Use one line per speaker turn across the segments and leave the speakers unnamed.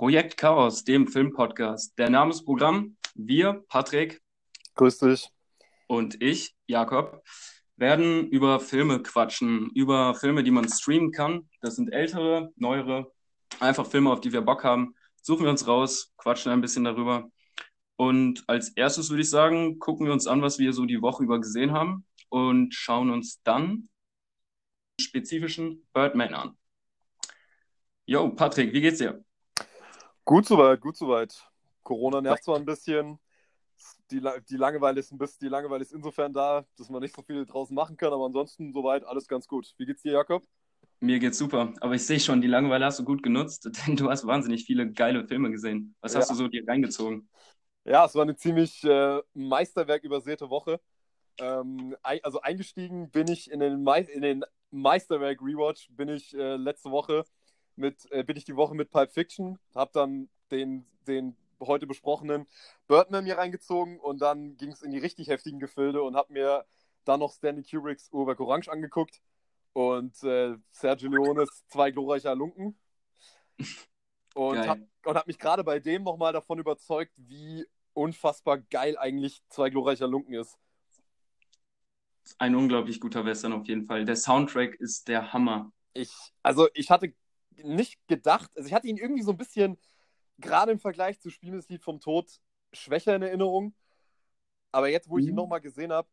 Projekt Chaos, dem Filmpodcast. Der Namensprogramm, wir, Patrick.
Grüß dich.
Und ich, Jakob, werden über Filme quatschen, über Filme, die man streamen kann. Das sind ältere, neuere, einfach Filme, auf die wir Bock haben. Suchen wir uns raus, quatschen ein bisschen darüber. Und als erstes würde ich sagen, gucken wir uns an, was wir so die Woche über gesehen haben und schauen uns dann spezifischen Birdman an. Jo, Patrick, wie geht's dir?
Gut soweit, gut soweit. Corona nervt zwar ein bisschen. Die, die, Langeweile ist ein bisschen, die Langeweile ist insofern da, dass man nicht so viel draußen machen kann, aber ansonsten soweit alles ganz gut. Wie geht's dir, Jakob?
Mir geht's super, aber ich sehe schon, die Langeweile hast du gut genutzt, denn du hast wahnsinnig viele geile Filme gesehen. Was ja. hast du so dir reingezogen?
Ja, es war eine ziemlich äh, Meisterwerk übersäte Woche. Ähm, also eingestiegen bin ich in den, Me in den Meisterwerk Rewatch, bin ich äh, letzte Woche mit, äh, bin ich die Woche mit Pulp Fiction, habe dann den, den heute besprochenen Birdman mir reingezogen und dann ging es in die richtig heftigen Gefilde und habe mir dann noch Stanley Kubricks Uhrwerk Orange angeguckt und äh, Sergio Leones Zwei glorreicher Lunken. Und habe hab mich gerade bei dem nochmal davon überzeugt, wie unfassbar geil eigentlich Zwei glorreicher Lunken ist.
Ein unglaublich guter Western auf jeden Fall. Der Soundtrack ist der Hammer.
Ich, also ich hatte nicht gedacht, also ich hatte ihn irgendwie so ein bisschen, gerade im Vergleich zu Spielen des Lied vom Tod, schwächer in Erinnerung. Aber jetzt, wo ich ihn mhm. nochmal gesehen habe,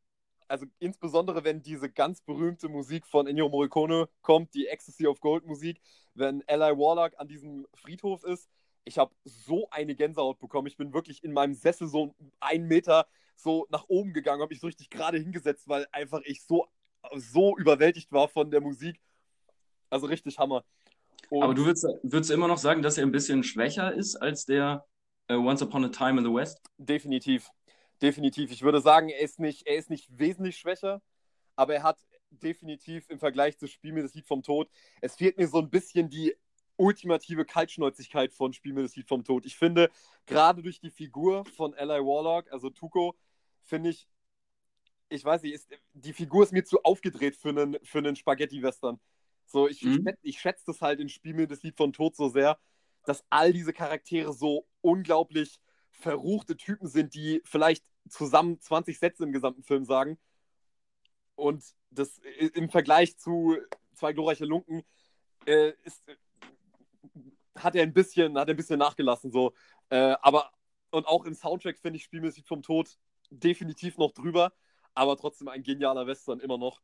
also insbesondere wenn diese ganz berühmte Musik von Ennio Morricone kommt, die Ecstasy of Gold Musik, wenn Eli Warlock an diesem Friedhof ist, ich habe so eine Gänsehaut bekommen. Ich bin wirklich in meinem Sessel so einen Meter so nach oben gegangen, habe mich so richtig gerade hingesetzt, weil einfach ich so, so überwältigt war von der Musik. Also richtig Hammer.
Und Aber du würdest, würdest immer noch sagen, dass er ein bisschen schwächer ist als der uh, Once Upon a Time in the West?
Definitiv. Definitiv. Ich würde sagen, er ist nicht, er ist nicht wesentlich schwächer, aber er hat definitiv im Vergleich zu Spiel mir das Lied vom Tod, es fehlt mir so ein bisschen die ultimative Kaltschnäuzigkeit von Spiel mir das Lied vom Tod. Ich finde, gerade durch die Figur von L.I. Warlock, also Tuko, finde ich, ich weiß nicht, ist, die Figur ist mir zu aufgedreht für einen, für einen Spaghetti-Western. So, ich, mhm. schätze, ich schätze das halt in Spiel mir das Lied von Tod so sehr, dass all diese Charaktere so unglaublich verruchte Typen sind, die vielleicht zusammen 20 Sätze im gesamten Film sagen. Und das im Vergleich zu zwei glorreiche Lunken äh, ist, hat er ein bisschen, hat er ein bisschen nachgelassen. So. Äh, aber und auch im Soundtrack finde ich Spielmusik vom Tod definitiv noch drüber, aber trotzdem ein genialer Western immer noch.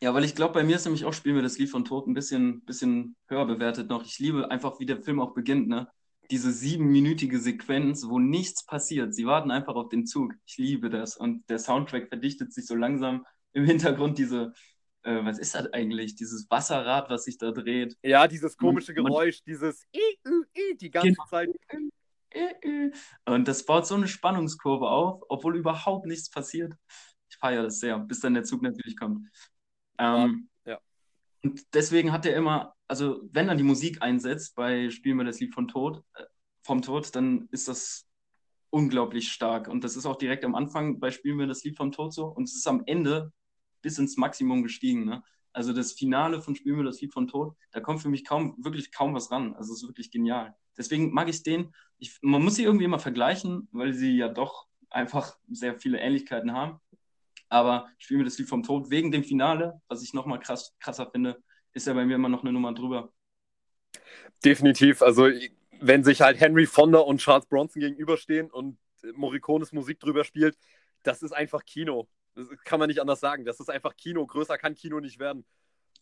Ja, weil ich glaube, bei mir ist nämlich auch Spiel mir das Lied von Tod ein bisschen, bisschen höher bewertet noch. Ich liebe einfach, wie der Film auch beginnt, ne? Diese siebenminütige Sequenz, wo nichts passiert. Sie warten einfach auf den Zug. Ich liebe das. Und der Soundtrack verdichtet sich so langsam im Hintergrund diese, äh, was ist das eigentlich? Dieses Wasserrad, was sich da dreht.
Ja, dieses komische und, Geräusch, dieses die ganze genau. Zeit.
Und das baut so eine Spannungskurve auf, obwohl überhaupt nichts passiert. Ich feiere das sehr, bis dann der Zug natürlich kommt. Ähm, ja. Und deswegen hat er immer, also wenn er die Musik einsetzt bei Spielen wir das Lied von Tod, äh, vom Tod, dann ist das unglaublich stark. Und das ist auch direkt am Anfang bei Spielen wir das Lied vom Tod so. Und es ist am Ende bis ins Maximum gestiegen. Ne? Also das Finale von Spielen wir das Lied von Tod, da kommt für mich kaum, wirklich kaum was ran. Also es ist wirklich genial. Deswegen mag ich den. Ich, man muss sie irgendwie immer vergleichen, weil sie ja doch einfach sehr viele Ähnlichkeiten haben. Aber spielen wir das Lied vom Tod wegen dem Finale, was ich nochmal krass, krasser finde, ist ja bei mir immer noch eine Nummer drüber.
Definitiv. Also, wenn sich halt Henry Fonda und Charles Bronson gegenüberstehen und Morricones Musik drüber spielt, das ist einfach Kino. Das kann man nicht anders sagen. Das ist einfach Kino. Größer kann Kino nicht werden.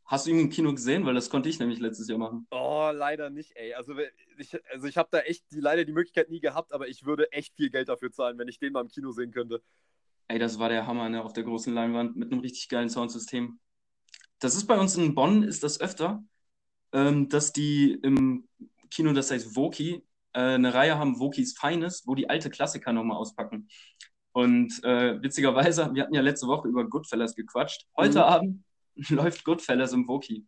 Hast du ihn im Kino gesehen? Weil das konnte ich nämlich letztes Jahr machen.
Oh, leider nicht, ey. Also ich, also ich habe da echt die, leider die Möglichkeit nie gehabt, aber ich würde echt viel Geld dafür zahlen, wenn ich den mal im Kino sehen könnte.
Ey, das war der Hammer, ne, auf der großen Leinwand mit einem richtig geilen Soundsystem. Das ist bei uns in Bonn, ist das öfter, ähm, dass die im Kino, das heißt Woki, äh, eine Reihe haben, Wokis Feines, wo die alte Klassiker nochmal auspacken. Und äh, witzigerweise, wir hatten ja letzte Woche über Goodfellas gequatscht. Heute mhm. Abend läuft Goodfellas im Woki.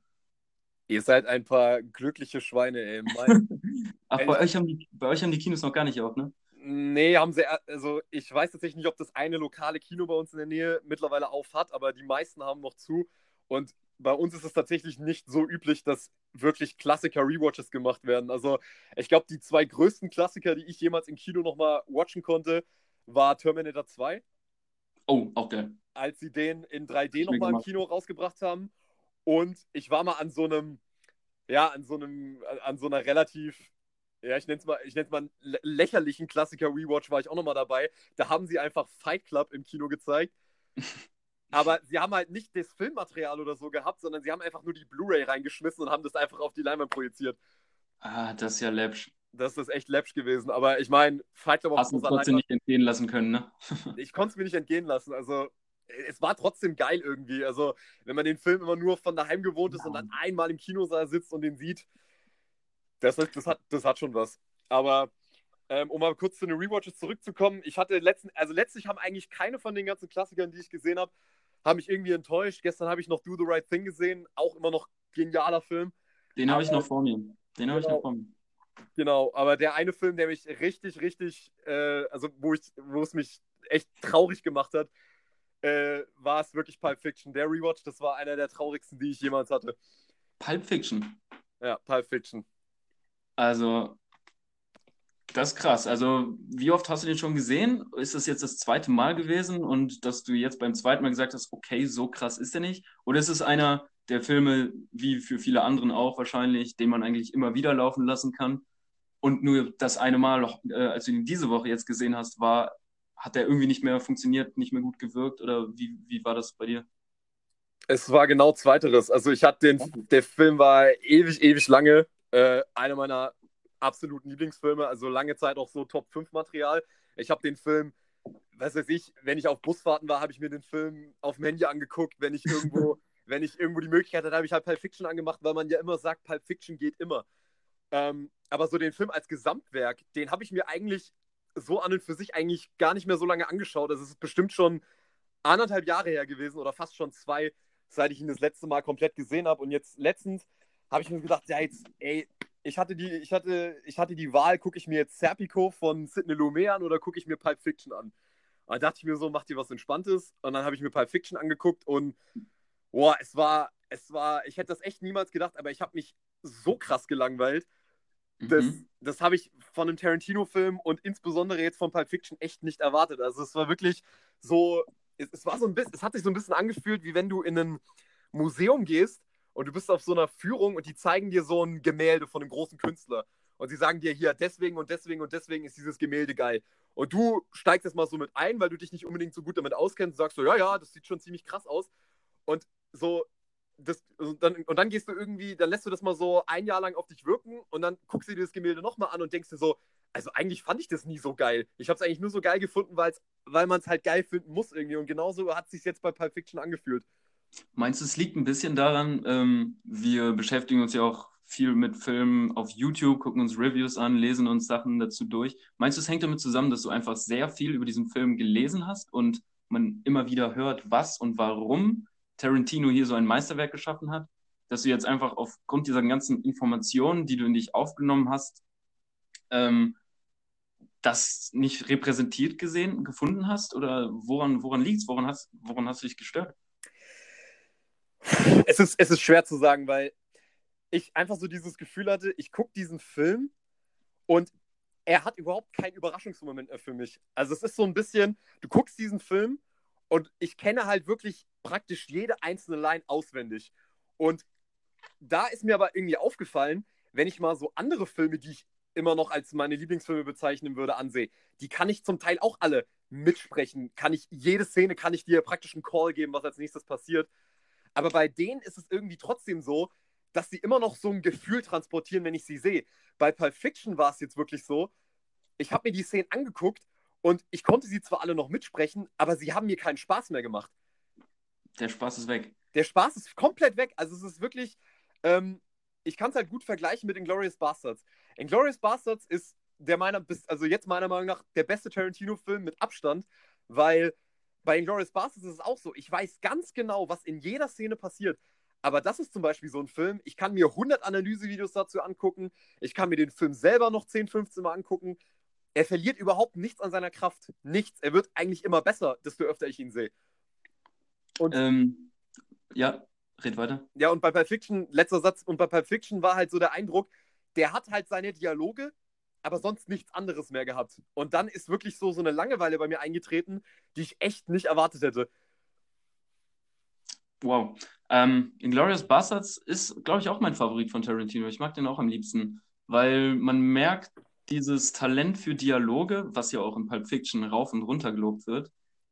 Ihr seid ein paar glückliche Schweine, ey.
Ach, bei euch, haben die, bei euch haben die Kinos noch gar nicht auf, ne?
Nee, haben sie, also ich weiß tatsächlich nicht, ob das eine lokale Kino bei uns in der Nähe mittlerweile auf hat, aber die meisten haben noch zu. Und bei uns ist es tatsächlich nicht so üblich, dass wirklich Klassiker-Rewatches gemacht werden. Also ich glaube, die zwei größten Klassiker, die ich jemals im Kino nochmal watchen konnte, war Terminator 2.
Oh, auch geil.
Als sie den in 3D nochmal im Kino rausgebracht haben. Und ich war mal an so einem, ja, an so einem, an so einer relativ, ja, ich nenne es mal, ich nenne es mal lächerlichen Klassiker-Rewatch war ich auch nochmal dabei. Da haben sie einfach Fight Club im Kino gezeigt. Aber sie haben halt nicht das Filmmaterial oder so gehabt, sondern sie haben einfach nur die Blu-ray reingeschmissen und haben das einfach auf die Leinwand projiziert.
Ah, das ist ja läppsch.
Das ist echt läppsch gewesen. Aber ich meine, Fight Club
Hast du trotzdem nicht entgehen lassen können, ne?
ich konnte es mir nicht entgehen lassen. Also, es war trotzdem geil irgendwie. Also, wenn man den Film immer nur von daheim gewohnt ist ja. und dann einmal im Kinosaal sitzt und den sieht, das, das, hat, das hat schon was. Aber ähm, um mal kurz zu den Rewatches zurückzukommen, ich hatte letzten, also letztlich haben eigentlich keine von den ganzen Klassikern, die ich gesehen habe, haben mich irgendwie enttäuscht. Gestern habe ich noch Do the Right Thing gesehen, auch immer noch genialer Film.
Den habe ich noch vor mir. Den habe ich noch
genau.
vor mir.
Genau, aber der eine Film, der mich richtig, richtig, äh, also wo, ich, wo es mich echt traurig gemacht hat, äh, war es wirklich Pulp Fiction. Der Rewatch, das war einer der traurigsten, die ich jemals hatte.
Pulp Fiction?
Ja, Pulp Fiction.
Also, das ist krass. Also, wie oft hast du den schon gesehen? Ist das jetzt das zweite Mal gewesen und dass du jetzt beim zweiten Mal gesagt hast, okay, so krass ist er nicht? Oder ist es einer der Filme, wie für viele anderen auch wahrscheinlich, den man eigentlich immer wieder laufen lassen kann? Und nur das eine Mal, äh, als du ihn diese Woche jetzt gesehen hast, war, hat der irgendwie nicht mehr funktioniert, nicht mehr gut gewirkt? Oder wie, wie war das bei dir?
Es war genau Zweiteres. Also ich hatte den, der Film war ewig, ewig lange äh, einer meiner absoluten Lieblingsfilme, also lange Zeit auch so Top 5 Material. Ich habe den Film, was weiß ich, wenn ich auf Busfahrten war, habe ich mir den Film auf dem Handy angeguckt, wenn ich irgendwo, wenn ich irgendwo die Möglichkeit hatte, habe ich halt Pulp Fiction angemacht, weil man ja immer sagt, Pulp Fiction geht immer. Ähm, aber so den Film als Gesamtwerk, den habe ich mir eigentlich so an und für sich eigentlich gar nicht mehr so lange angeschaut. Das ist bestimmt schon anderthalb Jahre her gewesen oder fast schon zwei, seit ich ihn das letzte Mal komplett gesehen habe. Und jetzt letztens habe ich mir gedacht, ja, jetzt, ey, ich hatte die, ich hatte, ich hatte die Wahl, gucke ich mir jetzt Serpico von Sidney Lumet an oder gucke ich mir Pulp Fiction an? Und da dachte ich mir so, mach dir was Entspanntes. Und dann habe ich mir Pulp Fiction angeguckt und boah, es war, es war, ich hätte das echt niemals gedacht, aber ich habe mich so krass gelangweilt. Das, mhm. das habe ich von einem Tarantino-Film und insbesondere jetzt von Pulp Fiction echt nicht erwartet. Also es war wirklich so, es, es war so ein bisschen, es hat sich so ein bisschen angefühlt, wie wenn du in ein Museum gehst und du bist auf so einer Führung und die zeigen dir so ein Gemälde von einem großen Künstler. Und sie sagen dir hier, deswegen und deswegen und deswegen ist dieses Gemälde geil. Und du steigst jetzt mal so mit ein, weil du dich nicht unbedingt so gut damit auskennst und sagst so, ja, ja, das sieht schon ziemlich krass aus. Und so, das, und, dann, und dann gehst du irgendwie, dann lässt du das mal so ein Jahr lang auf dich wirken und dann guckst du dir das Gemälde nochmal an und denkst dir so, also eigentlich fand ich das nie so geil. Ich habe es eigentlich nur so geil gefunden, weil man es halt geil finden muss irgendwie. Und genauso hat es sich jetzt bei Pulp Fiction angefühlt.
Meinst du, es liegt ein bisschen daran, ähm, wir beschäftigen uns ja auch viel mit Filmen auf YouTube, gucken uns Reviews an, lesen uns Sachen dazu durch. Meinst du, es hängt damit zusammen, dass du einfach sehr viel über diesen Film gelesen hast und man immer wieder hört, was und warum Tarantino hier so ein Meisterwerk geschaffen hat? Dass du jetzt einfach aufgrund dieser ganzen Informationen, die du in dich aufgenommen hast, ähm, das nicht repräsentiert gesehen, gefunden hast? Oder woran, woran liegt es? Woran hast, woran hast du dich gestört?
Es ist, es ist schwer zu sagen, weil ich einfach so dieses Gefühl hatte, ich gucke diesen Film und er hat überhaupt keinen Überraschungsmoment mehr für mich. Also es ist so ein bisschen, du guckst diesen Film und ich kenne halt wirklich praktisch jede einzelne Line auswendig. Und da ist mir aber irgendwie aufgefallen, wenn ich mal so andere Filme, die ich immer noch als meine Lieblingsfilme bezeichnen würde, ansehe, die kann ich zum Teil auch alle mitsprechen. Kann ich, jede Szene kann ich dir praktisch einen Call geben, was als nächstes passiert. Aber bei denen ist es irgendwie trotzdem so, dass sie immer noch so ein Gefühl transportieren, wenn ich sie sehe. Bei Pulp Fiction war es jetzt wirklich so, ich habe mir die Szenen angeguckt und ich konnte sie zwar alle noch mitsprechen, aber sie haben mir keinen Spaß mehr gemacht.
Der Spaß ist weg.
Der Spaß ist komplett weg. Also es ist wirklich, ähm, ich kann es halt gut vergleichen mit Inglourious Bastards. Inglourious Bastards ist der meiner, also jetzt meiner Meinung nach der beste Tarantino-Film mit Abstand, weil bei Inglourious Basterds ist es auch so. Ich weiß ganz genau, was in jeder Szene passiert. Aber das ist zum Beispiel so ein Film, ich kann mir 100 Analysevideos dazu angucken, ich kann mir den Film selber noch 10, 15 Mal angucken. Er verliert überhaupt nichts an seiner Kraft. Nichts. Er wird eigentlich immer besser, desto öfter ich ihn sehe.
Und ähm, ja, red weiter.
Ja, und bei Pulp Fiction, letzter Satz, und bei Pulp Fiction war halt so der Eindruck, der hat halt seine Dialoge, aber sonst nichts anderes mehr gehabt. Und dann ist wirklich so, so eine Langeweile bei mir eingetreten, die ich echt nicht erwartet hätte.
Wow. Ähm, Inglourious Bastards ist, glaube ich, auch mein Favorit von Tarantino. Ich mag den auch am liebsten, weil man merkt dieses Talent für Dialoge, was ja auch in Pulp Fiction rauf und runter gelobt wird,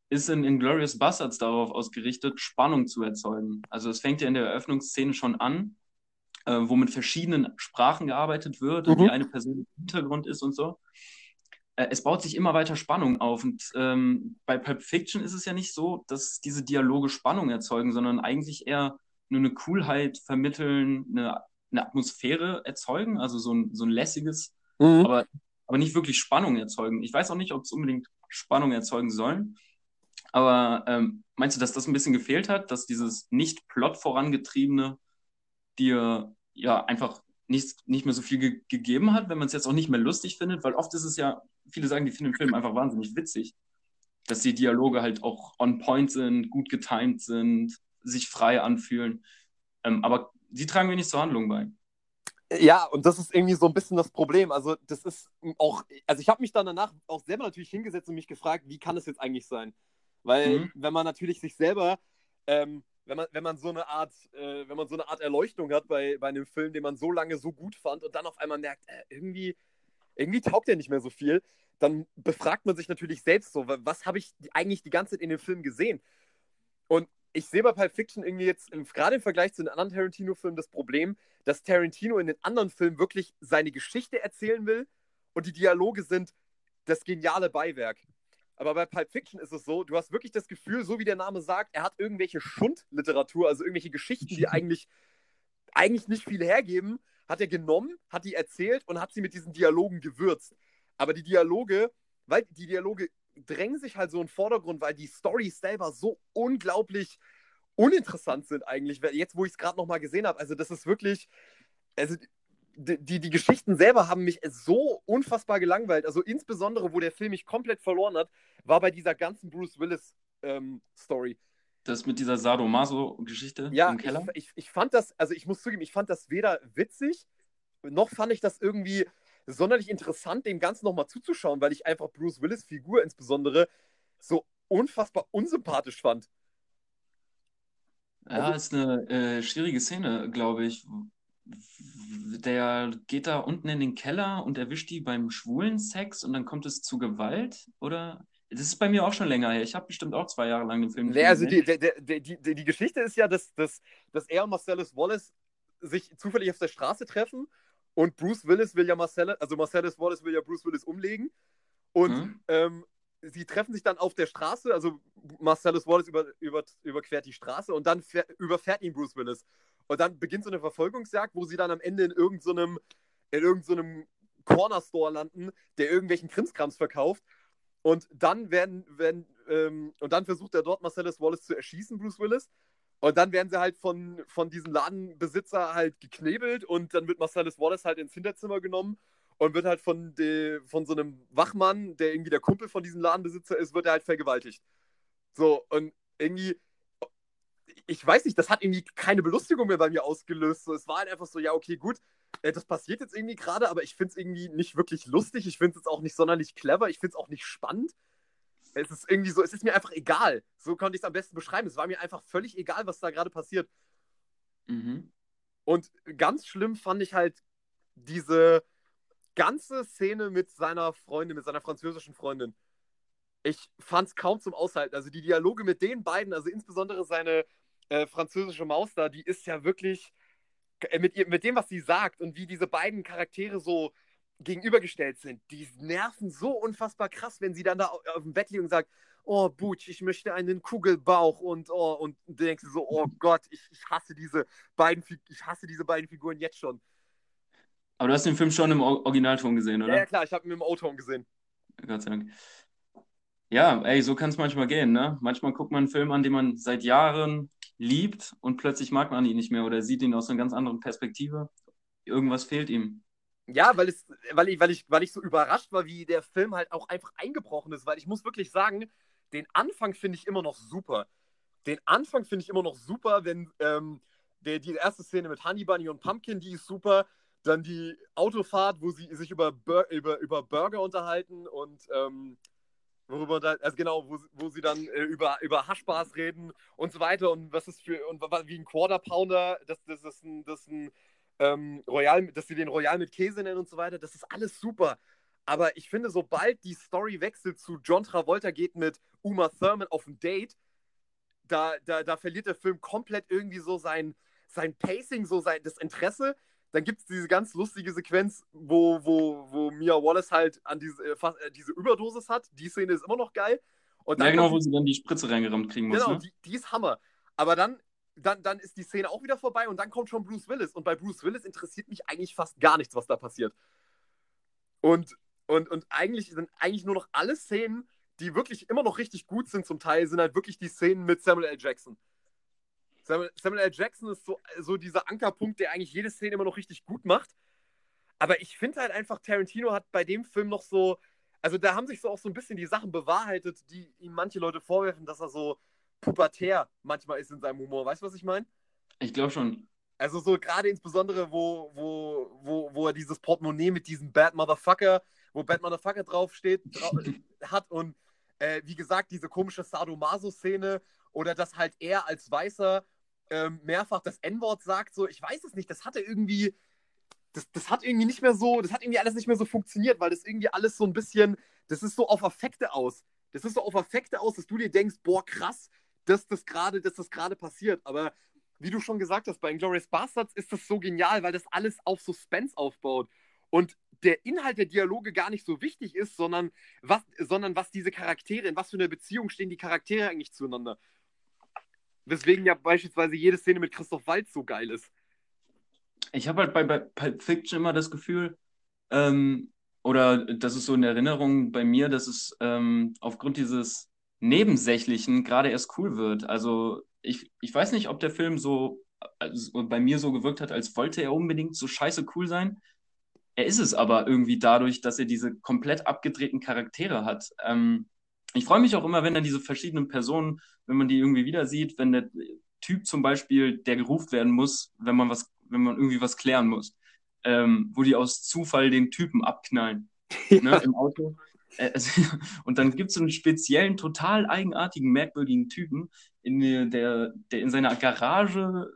ist in Inglourious Bastards darauf ausgerichtet, Spannung zu erzeugen. Also es fängt ja in der Eröffnungsszene schon an, äh, wo mit verschiedenen Sprachen gearbeitet wird mhm. und wie eine Person im Hintergrund ist und so. Äh, es baut sich immer weiter Spannung auf. Und ähm, bei Pulp Fiction ist es ja nicht so, dass diese Dialoge Spannung erzeugen, sondern eigentlich eher nur eine Coolheit vermitteln, eine, eine Atmosphäre erzeugen, also so ein, so ein lässiges, mhm. aber, aber nicht wirklich Spannung erzeugen. Ich weiß auch nicht, ob es unbedingt Spannung erzeugen sollen. Aber ähm, meinst du, dass das ein bisschen gefehlt hat, dass dieses nicht Plot vorangetriebene dir ja einfach nicht, nicht mehr so viel ge gegeben hat, wenn man es jetzt auch nicht mehr lustig findet? Weil oft ist es ja, viele sagen, die finden den Film einfach wahnsinnig witzig, dass die Dialoge halt auch on point sind, gut getimed sind, sich frei anfühlen. Ähm, aber die tragen wenig zur Handlung bei.
Ja, und das ist irgendwie so ein bisschen das Problem. Also, das ist auch, also ich habe mich dann danach auch selber natürlich hingesetzt und mich gefragt, wie kann es jetzt eigentlich sein? Weil, mhm. wenn man natürlich sich selber, ähm, wenn man, wenn man so eine Art, äh, wenn man so eine Art Erleuchtung hat bei, bei einem Film, den man so lange so gut fand und dann auf einmal merkt, äh, irgendwie, irgendwie taugt er nicht mehr so viel, dann befragt man sich natürlich selbst so, was habe ich eigentlich die ganze Zeit in dem Film gesehen? Und ich sehe bei Pulp Fiction irgendwie jetzt, gerade im Vergleich zu den anderen Tarantino-Filmen, das Problem, dass Tarantino in den anderen Filmen wirklich seine Geschichte erzählen will und die Dialoge sind das geniale Beiwerk. Aber bei Pulp Fiction ist es so, du hast wirklich das Gefühl, so wie der Name sagt, er hat irgendwelche Schundliteratur, also irgendwelche Geschichten, die eigentlich, eigentlich nicht viel hergeben, hat er genommen, hat die erzählt und hat sie mit diesen Dialogen gewürzt. Aber die Dialoge, weil die Dialoge drängen sich halt so in den Vordergrund, weil die Storys selber so unglaublich uninteressant sind eigentlich. Jetzt, wo ich es gerade nochmal gesehen habe, also das ist wirklich, also die, die, Geschichten selber haben mich so unfassbar gelangweilt. Also insbesondere, wo der Film mich komplett verloren hat, war bei dieser ganzen Bruce Willis-Story. Ähm,
das mit dieser Sadomaso-Geschichte
ja, im Keller? Ich, ich, ich fand das, also ich muss zugeben, ich fand das weder witzig, noch fand ich das irgendwie sonderlich interessant, dem Ganzen nochmal zuzuschauen, weil ich einfach Bruce Willis Figur insbesondere so unfassbar unsympathisch fand.
Ja, also, ist eine äh, schwierige Szene, glaube ich. Der geht da unten in den Keller und erwischt die beim schwulen Sex und dann kommt es zu Gewalt, oder? Das ist bei mir auch schon länger her. Ich habe bestimmt auch zwei Jahre lang den Film
nicht nee, also die, die, die, die, Geschichte ist ja, dass, dass, dass er und Marcellus Wallace sich zufällig auf der Straße treffen und Bruce Willis will ja Marcellus, also Marcellus Wallace will ja Bruce Willis umlegen. Und mhm. ähm, sie treffen sich dann auf der Straße, also Marcellus Wallace über, über, überquert die Straße und dann fähr, überfährt ihn Bruce Willis. Und dann beginnt so eine Verfolgungsjagd, wo sie dann am Ende in irgendeinem so irgendeinem so Corner Store landen, der irgendwelchen Krimskrams verkauft. Und dann werden, werden ähm, und dann versucht er dort Marcellus Wallace zu erschießen, Bruce Willis. Und dann werden sie halt von, von diesem Ladenbesitzer halt geknebelt und dann wird Marcellus Wallace halt ins Hinterzimmer genommen und wird halt von, de, von so einem Wachmann, der irgendwie der Kumpel von diesem Ladenbesitzer ist, wird er halt vergewaltigt. So, und irgendwie, ich weiß nicht, das hat irgendwie keine Belustigung mehr bei mir ausgelöst. So, es war halt einfach so, ja, okay, gut, äh, das passiert jetzt irgendwie gerade, aber ich finde es irgendwie nicht wirklich lustig. Ich finde es jetzt auch nicht sonderlich clever. Ich finde es auch nicht spannend. Es ist irgendwie so, es ist mir einfach egal. So konnte ich es am besten beschreiben. Es war mir einfach völlig egal, was da gerade passiert. Mhm. Und ganz schlimm fand ich halt diese ganze Szene mit seiner Freundin, mit seiner französischen Freundin. Ich fand es kaum zum Aushalten. Also die Dialoge mit den beiden, also insbesondere seine äh, französische Maus da, die ist ja wirklich äh, mit, ihr, mit dem, was sie sagt und wie diese beiden Charaktere so gegenübergestellt sind, die nerven so unfassbar krass, wenn sie dann da auf dem Bett liegen und sagt, oh Butch, ich möchte einen Kugelbauch und oh, und du denkst so, oh Gott, ich, ich hasse diese beiden ich hasse diese beiden Figuren jetzt schon.
Aber du hast den Film schon im Originalton gesehen, oder?
Ja, ja klar, ich habe ihn im O-Ton gesehen.
Gott sei Dank. Ja, ey, so kann es manchmal gehen, ne? Manchmal guckt man einen Film an, den man seit Jahren liebt und plötzlich mag man ihn nicht mehr oder sieht ihn aus einer ganz anderen Perspektive. Irgendwas fehlt ihm.
Ja, weil, es, weil, ich, weil, ich, weil ich so überrascht war, wie der Film halt auch einfach eingebrochen ist, weil ich muss wirklich sagen, den Anfang finde ich immer noch super. Den Anfang finde ich immer noch super, wenn, ähm, der, die erste Szene mit Honey Bunny und Pumpkin, die ist super. Dann die Autofahrt, wo sie sich über, Bur über, über Burger unterhalten und ähm, worüber da, also genau, wo, wo sie dann äh, über, über Haschbars reden und so weiter und was ist für, und wie ein Quarter Pounder, das, das ist ein, das ist ein ähm, Royal, dass sie den Royal mit Käse nennen und so weiter, das ist alles super. Aber ich finde, sobald die Story wechselt zu John Travolta geht mit Uma Thurman auf ein Date, da, da, da verliert der Film komplett irgendwie so sein, sein Pacing, so sein, das Interesse dann gibt es diese ganz lustige Sequenz, wo, wo, wo Mia Wallace halt an diese, äh, äh, diese Überdosis hat. Die Szene ist immer noch geil.
Und ja, genau, wo sie dann die Spritze reingerammt kriegen muss.
Genau,
ne?
die, die ist Hammer. Aber dann, dann, dann ist die Szene auch wieder vorbei und dann kommt schon Bruce Willis. Und bei Bruce Willis interessiert mich eigentlich fast gar nichts, was da passiert. Und, und, und eigentlich sind eigentlich nur noch alle Szenen, die wirklich immer noch richtig gut sind zum Teil, sind halt wirklich die Szenen mit Samuel L. Jackson. Samuel, Samuel L. Jackson ist so, so dieser Ankerpunkt, der eigentlich jede Szene immer noch richtig gut macht. Aber ich finde halt einfach, Tarantino hat bei dem Film noch so, also da haben sich so auch so ein bisschen die Sachen bewahrheitet, die ihm manche Leute vorwerfen, dass er so pubertär manchmal ist in seinem Humor. Weißt du, was ich meine?
Ich glaube schon.
Also so gerade insbesondere, wo, wo, wo, wo er dieses Portemonnaie mit diesem Bad Motherfucker, wo Bad Motherfucker draufsteht, dra hat und äh, wie gesagt, diese komische Sadomaso-Szene oder dass halt er als Weißer ähm, mehrfach das N-Wort sagt, so, ich weiß es nicht, das hatte irgendwie, das, das hat irgendwie nicht mehr so, das hat irgendwie alles nicht mehr so funktioniert, weil das irgendwie alles so ein bisschen, das ist so auf Affekte aus. Das ist so auf Affekte aus, dass du dir denkst, boah, krass, dass das gerade, dass das gerade passiert. Aber wie du schon gesagt hast, bei Inglourious Bastards ist das so genial, weil das alles auf Suspense aufbaut. Und der Inhalt der Dialoge gar nicht so wichtig ist, sondern was, sondern was diese Charaktere, in was für einer Beziehung stehen die Charaktere eigentlich zueinander. Weswegen ja beispielsweise jede Szene mit Christoph Waltz so geil ist.
Ich habe halt bei, bei Pulp Fiction immer das Gefühl, ähm, oder das ist so in Erinnerung bei mir, dass es ähm, aufgrund dieses Nebensächlichen gerade erst cool wird. Also ich, ich weiß nicht, ob der Film so also bei mir so gewirkt hat, als wollte er unbedingt so scheiße cool sein. Er ist es aber irgendwie dadurch, dass er diese komplett abgedrehten Charaktere hat. Ähm, ich freue mich auch immer, wenn dann diese verschiedenen Personen, wenn man die irgendwie wieder sieht, wenn der Typ zum Beispiel, der gerufen werden muss, wenn man was, wenn man irgendwie was klären muss, ähm, wo die aus Zufall den Typen abknallen ja. ne, im Auto. Äh, also, und dann gibt es so einen speziellen, total eigenartigen, merkwürdigen Typen, in der, der in seiner Garage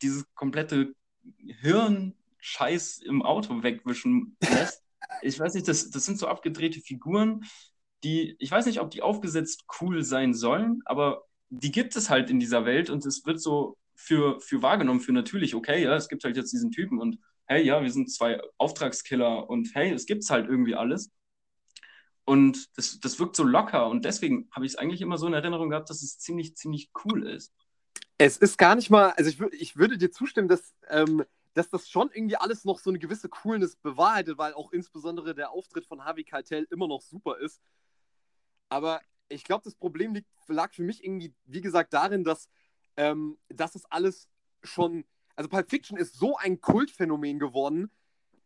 dieses komplette Hirnscheiß im Auto wegwischen lässt. Ich weiß nicht, das, das sind so abgedrehte Figuren, die, ich weiß nicht, ob die aufgesetzt cool sein sollen, aber die gibt es halt in dieser Welt und es wird so für, für wahrgenommen, für natürlich, okay, ja, es gibt halt jetzt diesen Typen und hey, ja, wir sind zwei Auftragskiller und hey, es gibt's halt irgendwie alles. Und das, das wirkt so locker und deswegen habe ich es eigentlich immer so in Erinnerung gehabt, dass es ziemlich, ziemlich cool ist.
Es ist gar nicht mal, also ich, ich würde dir zustimmen, dass, ähm, dass das schon irgendwie alles noch so eine gewisse Coolness bewahrheitet, weil auch insbesondere der Auftritt von Harvey Keitel immer noch super ist. Aber ich glaube, das Problem liegt, lag für mich irgendwie, wie gesagt, darin, dass, ähm, dass es alles schon. Also Pulp Fiction ist so ein Kultphänomen geworden.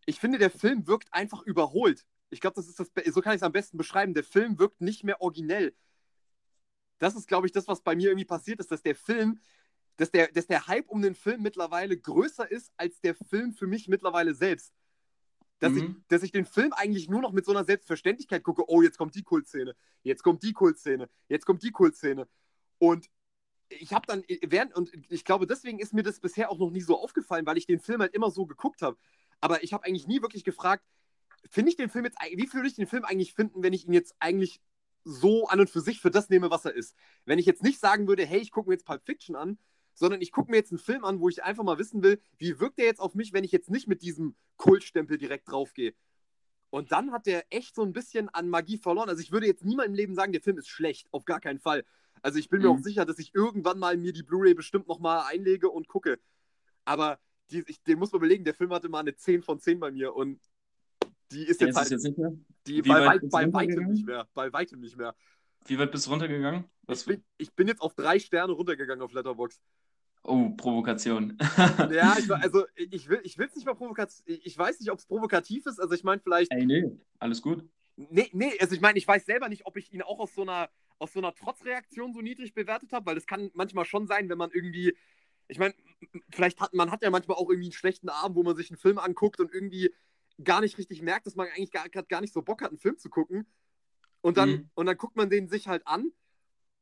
Ich finde, der Film wirkt einfach überholt. Ich glaube, das ist das, so kann ich es am besten beschreiben. Der Film wirkt nicht mehr originell. Das ist, glaube ich, das, was bei mir irgendwie passiert ist, dass der Film, dass der, dass der Hype um den Film mittlerweile größer ist als der Film für mich mittlerweile selbst dass, mhm. ich, dass ich den Film eigentlich nur noch mit so einer Selbstverständlichkeit gucke, oh, jetzt kommt die Kultszene, jetzt kommt die Kultszene, jetzt kommt die Kultszene. Und ich habe dann während, und ich glaube, deswegen ist mir das bisher auch noch nie so aufgefallen, weil ich den Film halt immer so geguckt habe. Aber ich habe eigentlich nie wirklich gefragt, finde ich den Film jetzt, wie würde ich den Film eigentlich finden, wenn ich ihn jetzt eigentlich so an und für sich für das nehme, was er ist. Wenn ich jetzt nicht sagen würde, hey, ich gucke mir jetzt Pulp Fiction an, sondern ich gucke mir jetzt einen Film an, wo ich einfach mal wissen will, wie wirkt der jetzt auf mich, wenn ich jetzt nicht mit diesem Kultstempel direkt draufgehe. Und dann hat der echt so ein bisschen an Magie verloren. Also ich würde jetzt niemals im Leben sagen, der Film ist schlecht, auf gar keinen Fall. Also ich bin mhm. mir auch sicher, dass ich irgendwann mal mir die Blu-ray bestimmt nochmal einlege und gucke. Aber die, ich, den muss man überlegen, der Film hatte mal eine 10 von 10 bei mir und die ist jetzt halt. Ist jetzt die bei, weit, bei weitem nicht mehr. Bei weitem nicht mehr.
Wie weit bist du runtergegangen?
Ich bin, ich bin, jetzt auf drei Sterne runtergegangen auf Letterbox.
Oh, Provokation.
ja, ich, also ich will es nicht mal provokativ. Ich weiß nicht, ob es provokativ ist. Also ich meine vielleicht.
Ey, nee, alles gut.
Nee, nee, also ich meine, ich weiß selber nicht, ob ich ihn auch aus so einer, aus so einer Trotzreaktion so niedrig bewertet habe, weil das kann manchmal schon sein, wenn man irgendwie. ich meine, vielleicht hat man hat ja manchmal auch irgendwie einen schlechten Abend, wo man sich einen Film anguckt und irgendwie gar nicht richtig merkt, dass man eigentlich gar, gar nicht so Bock hat, einen Film zu gucken. Und dann, mhm. und dann guckt man den sich halt an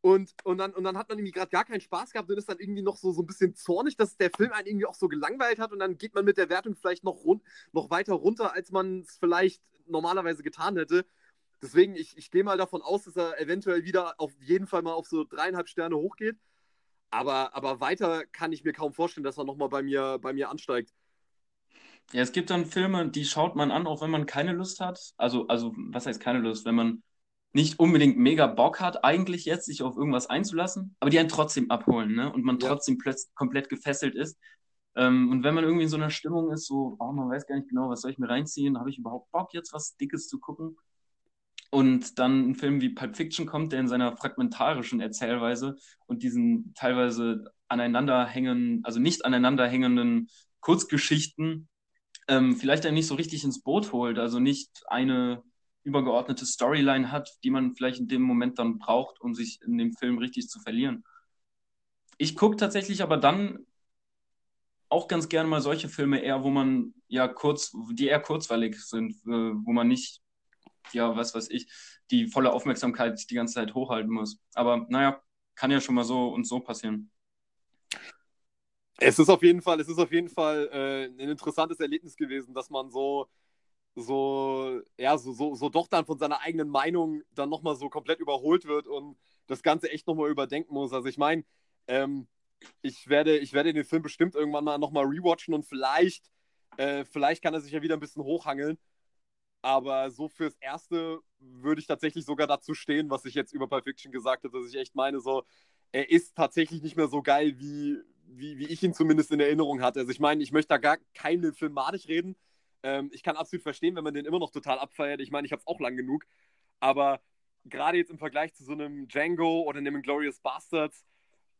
und, und, dann, und dann hat man irgendwie gerade gar keinen Spaß gehabt und ist dann irgendwie noch so, so ein bisschen zornig, dass der Film einen irgendwie auch so gelangweilt hat und dann geht man mit der Wertung vielleicht noch, rund, noch weiter runter, als man es vielleicht normalerweise getan hätte. Deswegen, ich, ich gehe mal davon aus, dass er eventuell wieder auf jeden Fall mal auf so dreieinhalb Sterne hochgeht. Aber, aber weiter kann ich mir kaum vorstellen, dass er nochmal bei mir, bei mir ansteigt.
Ja, es gibt dann Filme, die schaut man an, auch wenn man keine Lust hat. Also, also was heißt keine Lust? Wenn man nicht unbedingt mega Bock hat, eigentlich jetzt sich auf irgendwas einzulassen, aber die einen trotzdem abholen, ne? Und man ja. trotzdem plötzlich komplett gefesselt ist. Ähm, und wenn man irgendwie in so einer Stimmung ist, so, oh, man weiß gar nicht genau, was soll ich mir reinziehen, habe ich überhaupt Bock, jetzt was Dickes zu gucken? Und dann ein Film wie Pulp Fiction kommt, der in seiner fragmentarischen Erzählweise und diesen teilweise aneinanderhängen, also nicht aneinanderhängenden Kurzgeschichten ähm, vielleicht einen nicht so richtig ins Boot holt, also nicht eine übergeordnete Storyline hat, die man vielleicht in dem Moment dann braucht, um sich in dem Film richtig zu verlieren. Ich gucke tatsächlich aber dann auch ganz gerne mal solche Filme eher, wo man ja kurz, die eher kurzweilig sind, äh, wo man nicht, ja, was weiß ich, die volle Aufmerksamkeit die ganze Zeit hochhalten muss. Aber naja, kann ja schon mal so und so passieren.
Es ist auf jeden Fall, es ist auf jeden Fall äh, ein interessantes Erlebnis gewesen, dass man so so, ja, so, so, so doch dann von seiner eigenen Meinung dann nochmal so komplett überholt wird und das Ganze echt nochmal überdenken muss. Also ich meine, ähm, ich, werde, ich werde den Film bestimmt irgendwann mal nochmal rewatchen und vielleicht, äh, vielleicht kann er sich ja wieder ein bisschen hochhangeln. Aber so fürs Erste würde ich tatsächlich sogar dazu stehen, was ich jetzt über Pulp Fiction gesagt habe, dass ich echt meine, so, er ist tatsächlich nicht mehr so geil, wie, wie, wie ich ihn zumindest in Erinnerung hatte. Also ich meine, ich möchte da gar keinen Film madig reden, ähm, ich kann absolut verstehen, wenn man den immer noch total abfeiert. Ich meine, ich habe es auch lang genug. Aber gerade jetzt im Vergleich zu so einem Django oder einem Glorious Bastards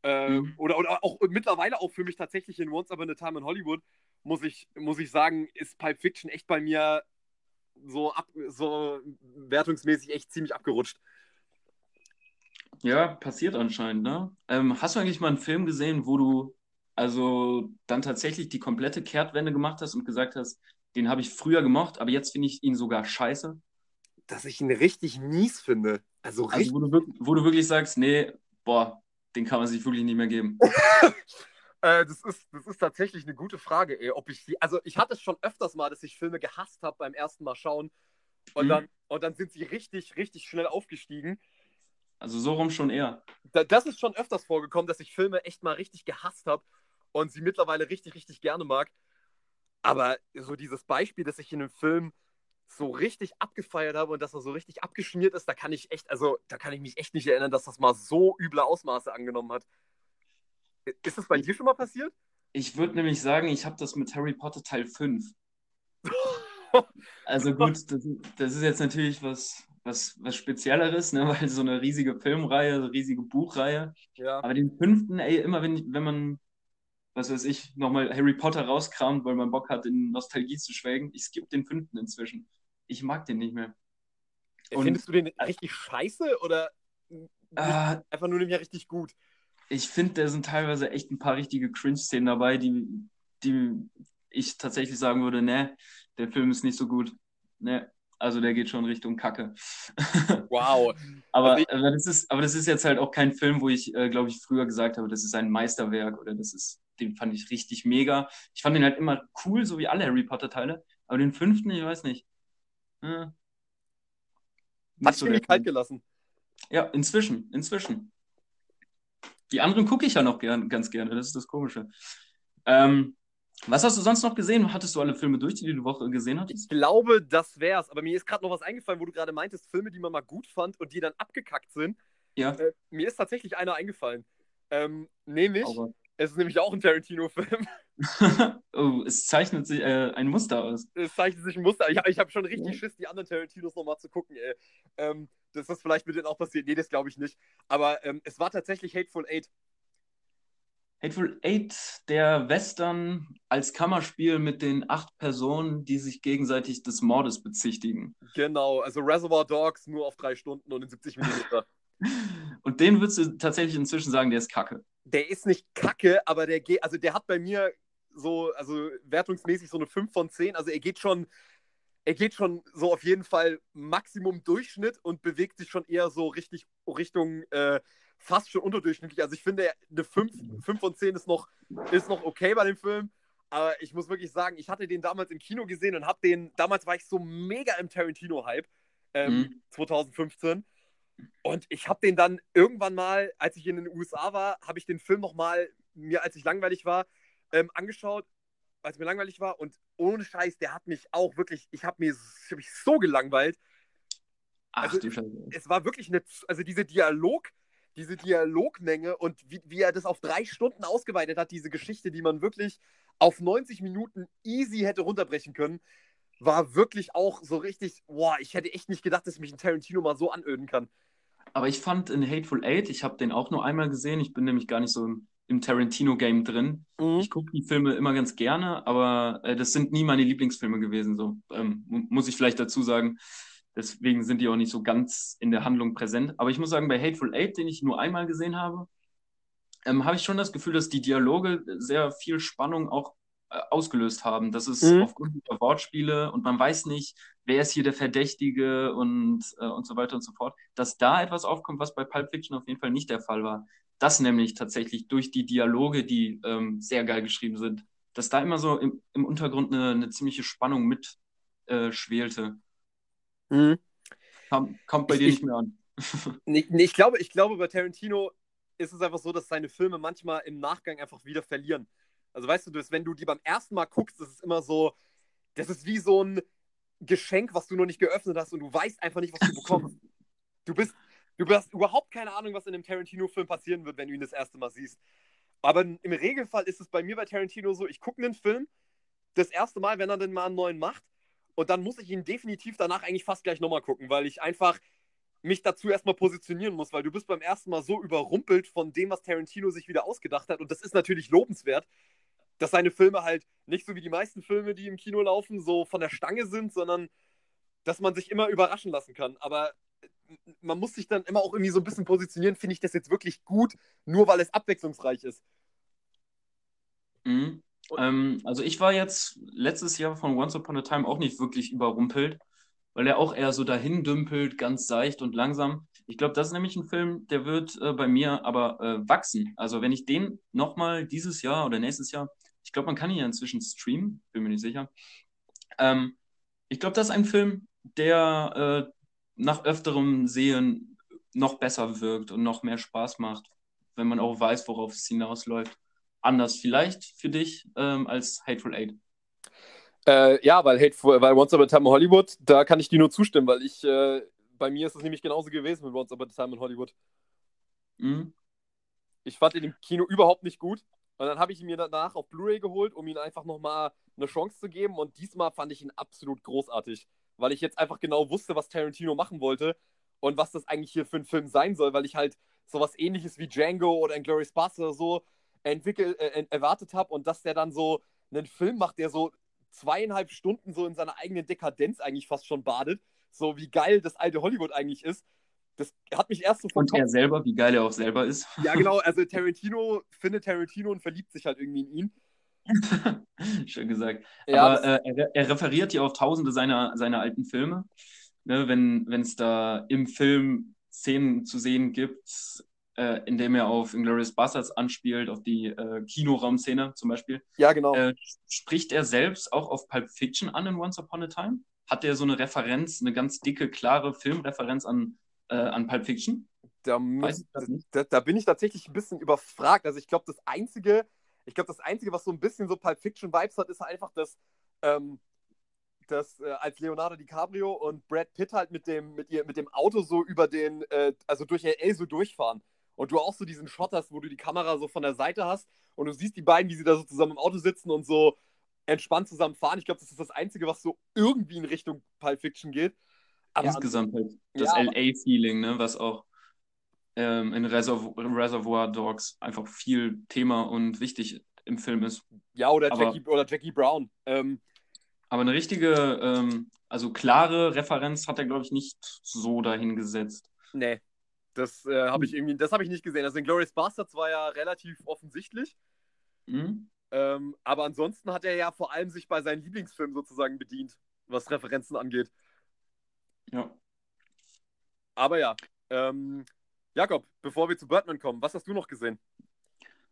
äh, mhm. oder, oder auch mittlerweile auch für mich tatsächlich in Once Upon a Time in Hollywood, muss ich, muss ich sagen, ist Pulp Fiction echt bei mir so, ab, so wertungsmäßig echt ziemlich abgerutscht.
Ja, passiert anscheinend, ne? Ähm, hast du eigentlich mal einen Film gesehen, wo du also dann tatsächlich die komplette Kehrtwende gemacht hast und gesagt hast, den habe ich früher gemocht, aber jetzt finde ich ihn sogar scheiße.
Dass ich ihn richtig mies finde. Also,
also richtig... wo, du, wo du wirklich sagst, nee, boah, den kann man sich wirklich nicht mehr geben.
äh, das, ist, das ist tatsächlich eine gute Frage, ey, ob ich die. Also ich hatte es schon öfters mal, dass ich Filme gehasst habe beim ersten Mal schauen. Und, mhm. dann, und dann sind sie richtig, richtig schnell aufgestiegen.
Also so rum schon eher.
das ist schon öfters vorgekommen, dass ich Filme echt mal richtig gehasst habe und sie mittlerweile richtig, richtig gerne mag. Aber so dieses Beispiel, dass ich in einem Film so richtig abgefeiert habe und dass er so richtig abgeschmiert ist, da kann ich echt, also da kann ich mich echt nicht erinnern, dass das mal so üble Ausmaße angenommen hat. Ist das bei dir schon mal passiert?
Ich würde nämlich sagen, ich habe das mit Harry Potter Teil 5. also gut, das, das, ist jetzt natürlich was, was, was Spezielleres, ne? weil so eine riesige Filmreihe, so eine riesige Buchreihe. Ja. Aber den fünften, ey, immer wenn, wenn man was weiß ich, nochmal Harry Potter rauskramt, weil man Bock hat, in Nostalgie zu schwelgen. Ich skippe den fünften inzwischen. Ich mag den nicht mehr.
Und, Findest du den richtig scheiße oder äh, einfach nur mehr richtig gut?
Ich finde, da sind teilweise echt ein paar richtige Cringe-Szenen dabei, die, die ich tatsächlich sagen würde, ne, der Film ist nicht so gut. Ne, also der geht schon Richtung Kacke.
Wow.
aber, also aber, das ist, aber das ist jetzt halt auch kein Film, wo ich, äh, glaube ich, früher gesagt habe, das ist ein Meisterwerk oder das ist den fand ich richtig mega. Ich fand den halt immer cool, so wie alle Harry Potter-Teile. Aber den fünften, ich weiß nicht.
Äh, Hat so mich kalt gelassen.
Ja, inzwischen, inzwischen. Die anderen gucke ich ja noch gern, ganz gerne, das ist das Komische. Ähm, was hast du sonst noch gesehen? Hattest du alle Filme durch, die du die Woche gesehen hattest?
Ich glaube, das wär's. Aber mir ist gerade noch was eingefallen, wo du gerade meintest, Filme, die man mal gut fand und die dann abgekackt sind.
Ja.
Äh, mir ist tatsächlich einer eingefallen. Ähm, nämlich Aber. Es ist nämlich auch ein Tarantino-Film.
oh, es zeichnet sich äh, ein Muster aus.
Es zeichnet sich ein Muster. Ich, ich habe schon richtig Schiss, die anderen Tarantinos nochmal zu gucken. Ey. Ähm, dass das vielleicht mit denen auch passiert. Nee, das glaube ich nicht. Aber ähm, es war tatsächlich Hateful Eight.
Hateful Eight, der Western als Kammerspiel mit den acht Personen, die sich gegenseitig des Mordes bezichtigen.
Genau, also Reservoir Dogs nur auf drei Stunden und in 70 Minuten.
Und den würdest du tatsächlich inzwischen sagen, der ist kacke.
Der ist nicht kacke, aber der geht, also der hat bei mir so, also wertungsmäßig so eine 5 von 10. Also er geht schon, er geht schon so auf jeden Fall Maximum Durchschnitt und bewegt sich schon eher so richtig Richtung äh, fast schon unterdurchschnittlich. Also ich finde, eine 5, 5 von 10 ist noch, ist noch okay bei dem Film. Aber ich muss wirklich sagen, ich hatte den damals im Kino gesehen und habe den, damals war ich so mega im Tarantino-Hype, ähm, mhm. 2015. Und ich habe den dann irgendwann mal, als ich in den USA war, habe ich den Film nochmal mir, als ich langweilig war, ähm, angeschaut, als mir langweilig war. Und ohne Scheiß, der hat mich auch wirklich, ich habe hab mich so gelangweilt. Ach, also, Scheiße. Es war wirklich eine, also diese Dialog, diese Dialogmenge und wie, wie er das auf drei Stunden ausgeweitet hat, diese Geschichte, die man wirklich auf 90 Minuten easy hätte runterbrechen können, war wirklich auch so richtig, boah, ich hätte echt nicht gedacht, dass mich ein Tarantino mal so anöden kann.
Aber ich fand in Hateful Eight, ich habe den auch nur einmal gesehen, ich bin nämlich gar nicht so im, im Tarantino-Game drin. Mhm. Ich gucke die Filme immer ganz gerne, aber äh, das sind nie meine Lieblingsfilme gewesen, so ähm, muss ich vielleicht dazu sagen. Deswegen sind die auch nicht so ganz in der Handlung präsent. Aber ich muss sagen, bei Hateful Eight, den ich nur einmal gesehen habe, ähm, habe ich schon das Gefühl, dass die Dialoge sehr viel Spannung auch äh, ausgelöst haben. Das ist mhm. aufgrund der Wortspiele und man weiß nicht, wer ist hier der Verdächtige und, äh, und so weiter und so fort, dass da etwas aufkommt, was bei Pulp Fiction auf jeden Fall nicht der Fall war. Das nämlich tatsächlich durch die Dialoge, die ähm, sehr geil geschrieben sind, dass da immer so im, im Untergrund eine, eine ziemliche Spannung mit äh, schwelte. Mhm. Kommt, kommt bei ich, dir nicht mehr an.
nee, nee, ich, glaube, ich glaube, bei Tarantino ist es einfach so, dass seine Filme manchmal im Nachgang einfach wieder verlieren. Also weißt du, wenn du die beim ersten Mal guckst, das ist immer so, das ist wie so ein Geschenk, was du noch nicht geöffnet hast und du weißt einfach nicht, was du bekommst. Du bist, du hast überhaupt keine Ahnung, was in einem Tarantino-Film passieren wird, wenn du ihn das erste Mal siehst. Aber im Regelfall ist es bei mir bei Tarantino so, ich gucke einen Film das erste Mal, wenn er denn mal einen neuen macht und dann muss ich ihn definitiv danach eigentlich fast gleich nochmal gucken, weil ich einfach mich dazu erstmal positionieren muss, weil du bist beim ersten Mal so überrumpelt von dem, was Tarantino sich wieder ausgedacht hat und das ist natürlich lobenswert, dass seine Filme halt nicht so wie die meisten Filme, die im Kino laufen, so von der Stange sind, sondern dass man sich immer überraschen lassen kann. Aber man muss sich dann immer auch irgendwie so ein bisschen positionieren, finde ich das jetzt wirklich gut, nur weil es abwechslungsreich ist.
Mhm. Ähm, also ich war jetzt letztes Jahr von Once Upon a Time auch nicht wirklich überrumpelt, weil er auch eher so dahin dümpelt, ganz seicht und langsam. Ich glaube, das ist nämlich ein Film, der wird äh, bei mir aber äh, wachsen. Also wenn ich den nochmal dieses Jahr oder nächstes Jahr ich glaube, man kann ihn ja inzwischen streamen, bin mir nicht sicher. Ähm, ich glaube, das ist ein Film, der äh, nach öfterem Sehen noch besser wirkt und noch mehr Spaß macht, wenn man auch weiß, worauf es hinausläuft. Anders vielleicht für dich ähm, als Hateful Eight.
Äh, ja, weil, Hateful, weil Once Upon a Time in Hollywood, da kann ich dir nur zustimmen, weil ich, äh, bei mir ist es nämlich genauso gewesen mit Once Upon a Time in Hollywood. Mhm. Ich fand ihn im Kino überhaupt nicht gut. Und dann habe ich ihn mir danach auf Blu-ray geholt, um ihm einfach nochmal eine Chance zu geben. Und diesmal fand ich ihn absolut großartig, weil ich jetzt einfach genau wusste, was Tarantino machen wollte und was das eigentlich hier für ein Film sein soll, weil ich halt sowas ähnliches wie Django oder Inglourious Bass oder so entwickelt, äh, erwartet habe und dass der dann so einen Film macht, der so zweieinhalb Stunden so in seiner eigenen Dekadenz eigentlich fast schon badet. So wie geil das alte Hollywood eigentlich ist das hat mich erst so
von Und er selber, wie geil er auch selber ist.
Ja, genau, also Tarantino findet Tarantino und verliebt sich halt irgendwie in ihn.
Schön gesagt. Ja, Aber äh, er, er, referiert ja auf tausende seiner, seiner alten Filme. Ne, wenn es da im Film Szenen zu sehen gibt, äh, in dem er auf Inglourious Basterds anspielt, auf die äh, Kinoraumszene zum Beispiel.
Ja, genau.
Äh, spricht er selbst auch auf Pulp Fiction an in Once Upon a Time? Hat er so eine Referenz, eine ganz dicke, klare Filmreferenz an äh, an Pulp Fiction?
Da, da, da, bin ich tatsächlich ein bisschen überfragt. Also ich glaube, das Einzige, ich glaube, das Einzige, was so ein bisschen so Pulp Fiction-Vibes hat, ist einfach das, ähm, dass äh, als Leonardo DiCaprio und Brad Pitt halt mit dem, mit ihr, mit dem Auto so über den, äh, also durch LA so durchfahren. Und du auch so diesen Shot hast, wo du die Kamera so von der Seite hast und du siehst die beiden, wie sie da so zusammen im Auto sitzen und so entspannt zusammen fahren. Ich glaube, das ist das Einzige, was so irgendwie in Richtung Pulp Fiction geht.
Aber Insgesamt halt das ja, LA-Feeling, ne, was auch ähm, in Reservoir, Reservoir Dogs einfach viel Thema und wichtig im Film ist.
Ja, oder, aber, Jackie, oder Jackie Brown. Ähm,
aber eine richtige, ähm, also klare Referenz hat er, glaube ich, nicht so dahingesetzt.
Nee. Das äh, habe ich irgendwie, das habe ich nicht gesehen. Also in Glorious Bastards war ja relativ offensichtlich. Mhm. Ähm, aber ansonsten hat er ja vor allem sich bei seinen Lieblingsfilmen sozusagen bedient, was Referenzen angeht.
Ja.
Aber ja, ähm, Jakob, bevor wir zu Birdman kommen, was hast du noch gesehen?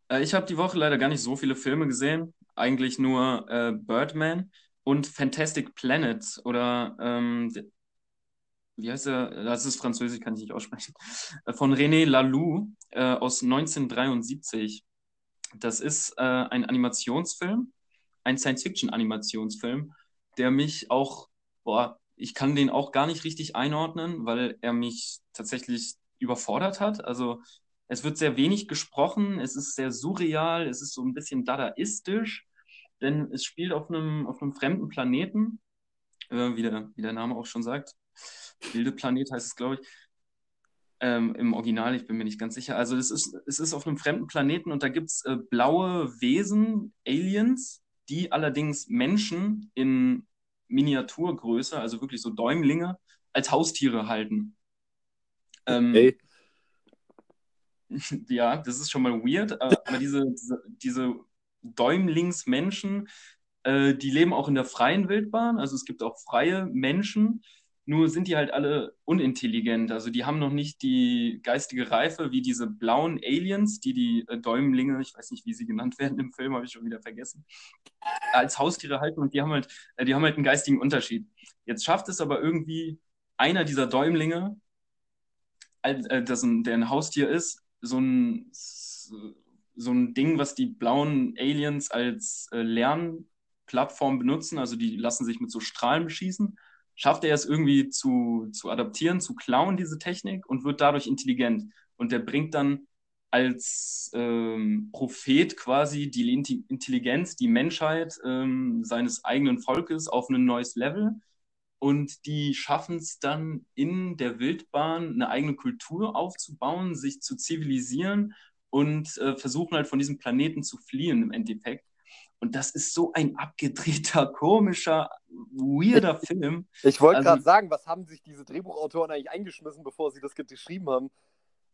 Äh, ich habe die Woche leider gar nicht so viele Filme gesehen. Eigentlich nur äh, Birdman und Fantastic Planet oder ähm, wie heißt er? Das ist Französisch, kann ich nicht aussprechen. Äh, von René Laloux äh, aus 1973. Das ist äh, ein Animationsfilm, ein Science-Fiction-Animationsfilm, der mich auch, boah, ich kann den auch gar nicht richtig einordnen, weil er mich tatsächlich überfordert hat. Also es wird sehr wenig gesprochen, es ist sehr surreal, es ist so ein bisschen dadaistisch, denn es spielt auf einem, auf einem fremden Planeten, äh, wie, der, wie der Name auch schon sagt. Wilde Planet heißt es, glaube ich. Ähm, Im Original, ich bin mir nicht ganz sicher. Also es ist, es ist auf einem fremden Planeten und da gibt es äh, blaue Wesen, Aliens, die allerdings Menschen in Miniaturgröße, also wirklich so Däumlinge, als Haustiere halten. Ähm, hey. Ja, das ist schon mal weird, äh, aber diese, diese, diese Däumlingsmenschen, äh, die leben auch in der freien Wildbahn, also es gibt auch freie Menschen, nur sind die halt alle unintelligent. Also die haben noch nicht die geistige Reife wie diese blauen Aliens, die die äh, Däumlinge, ich weiß nicht, wie sie genannt werden im Film, habe ich schon wieder vergessen, als Haustiere halten und die haben halt, äh, die haben halt einen geistigen Unterschied. Jetzt schafft es aber irgendwie einer dieser Däumlinge, äh, das ein, der ein Haustier ist, so ein, so ein Ding, was die blauen Aliens als Lernplattform benutzen. Also die lassen sich mit so Strahlen beschießen schafft er es irgendwie zu, zu adaptieren, zu klauen, diese Technik, und wird dadurch intelligent. Und der bringt dann als ähm, Prophet quasi die Intelligenz, die Menschheit ähm, seines eigenen Volkes auf ein neues Level. Und die schaffen es dann in der Wildbahn eine eigene Kultur aufzubauen, sich zu zivilisieren und äh, versuchen halt von diesem Planeten zu fliehen im Endeffekt. Und das ist so ein abgedrehter, komischer, weirder Film.
Ich wollte also, gerade sagen, was haben sich diese Drehbuchautoren eigentlich eingeschmissen, bevor sie das geschrieben haben?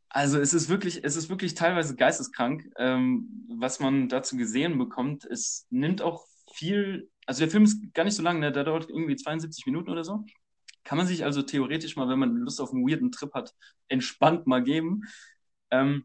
Also es ist wirklich, es ist wirklich teilweise geisteskrank, ähm, was man dazu gesehen bekommt. Es nimmt auch viel, also der Film ist gar nicht so lang, ne? der dauert irgendwie 72 Minuten oder so. Kann man sich also theoretisch mal, wenn man Lust auf einen weirden Trip hat, entspannt mal geben. Ähm,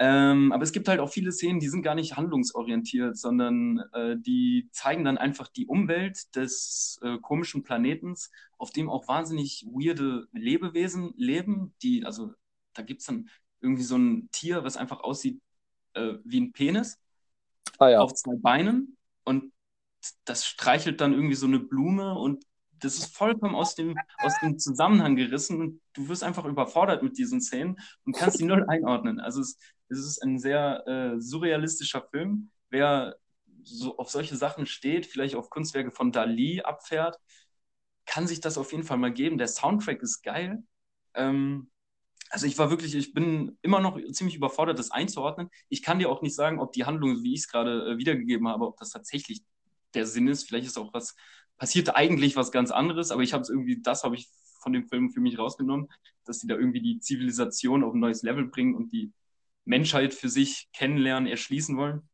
ähm, aber es gibt halt auch viele Szenen, die sind gar nicht handlungsorientiert, sondern äh, die zeigen dann einfach die Umwelt des äh, komischen Planetens, auf dem auch wahnsinnig weirde Lebewesen leben. Die, also da gibt es dann irgendwie so ein Tier, was einfach aussieht äh, wie ein Penis ah, ja. auf zwei Beinen und das streichelt dann irgendwie so eine Blume und das ist vollkommen aus dem, aus dem Zusammenhang gerissen und du wirst einfach überfordert mit diesen Szenen und kannst die null einordnen. Also es, es ist ein sehr äh, surrealistischer Film. Wer so auf solche Sachen steht, vielleicht auf Kunstwerke von Dali abfährt, kann sich das auf jeden Fall mal geben. Der Soundtrack ist geil. Ähm, also ich war wirklich, ich bin immer noch ziemlich überfordert, das einzuordnen. Ich kann dir auch nicht sagen, ob die Handlung, wie ich es gerade äh, wiedergegeben habe, ob das tatsächlich der Sinn ist. Vielleicht ist auch was, passiert eigentlich was ganz anderes, aber ich habe es irgendwie, das habe ich von dem Film für mich rausgenommen, dass die da irgendwie die Zivilisation auf ein neues Level bringen und die Menschheit für sich kennenlernen, erschließen wollen.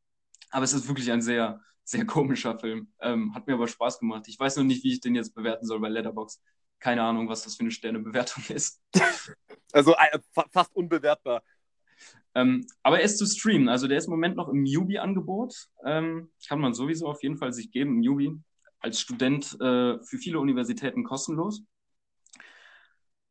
Aber es ist wirklich ein sehr, sehr komischer Film. Ähm, hat mir aber Spaß gemacht. Ich weiß noch nicht, wie ich den jetzt bewerten soll bei Letterbox. Keine Ahnung, was das für eine Sternebewertung ist.
Also äh, fast unbewertbar.
Ähm, aber er ist zu streamen. Also der ist im Moment noch im Yubi-Angebot. Ähm, kann man sowieso auf jeden Fall sich geben im Yubi. Als Student äh, für viele Universitäten kostenlos.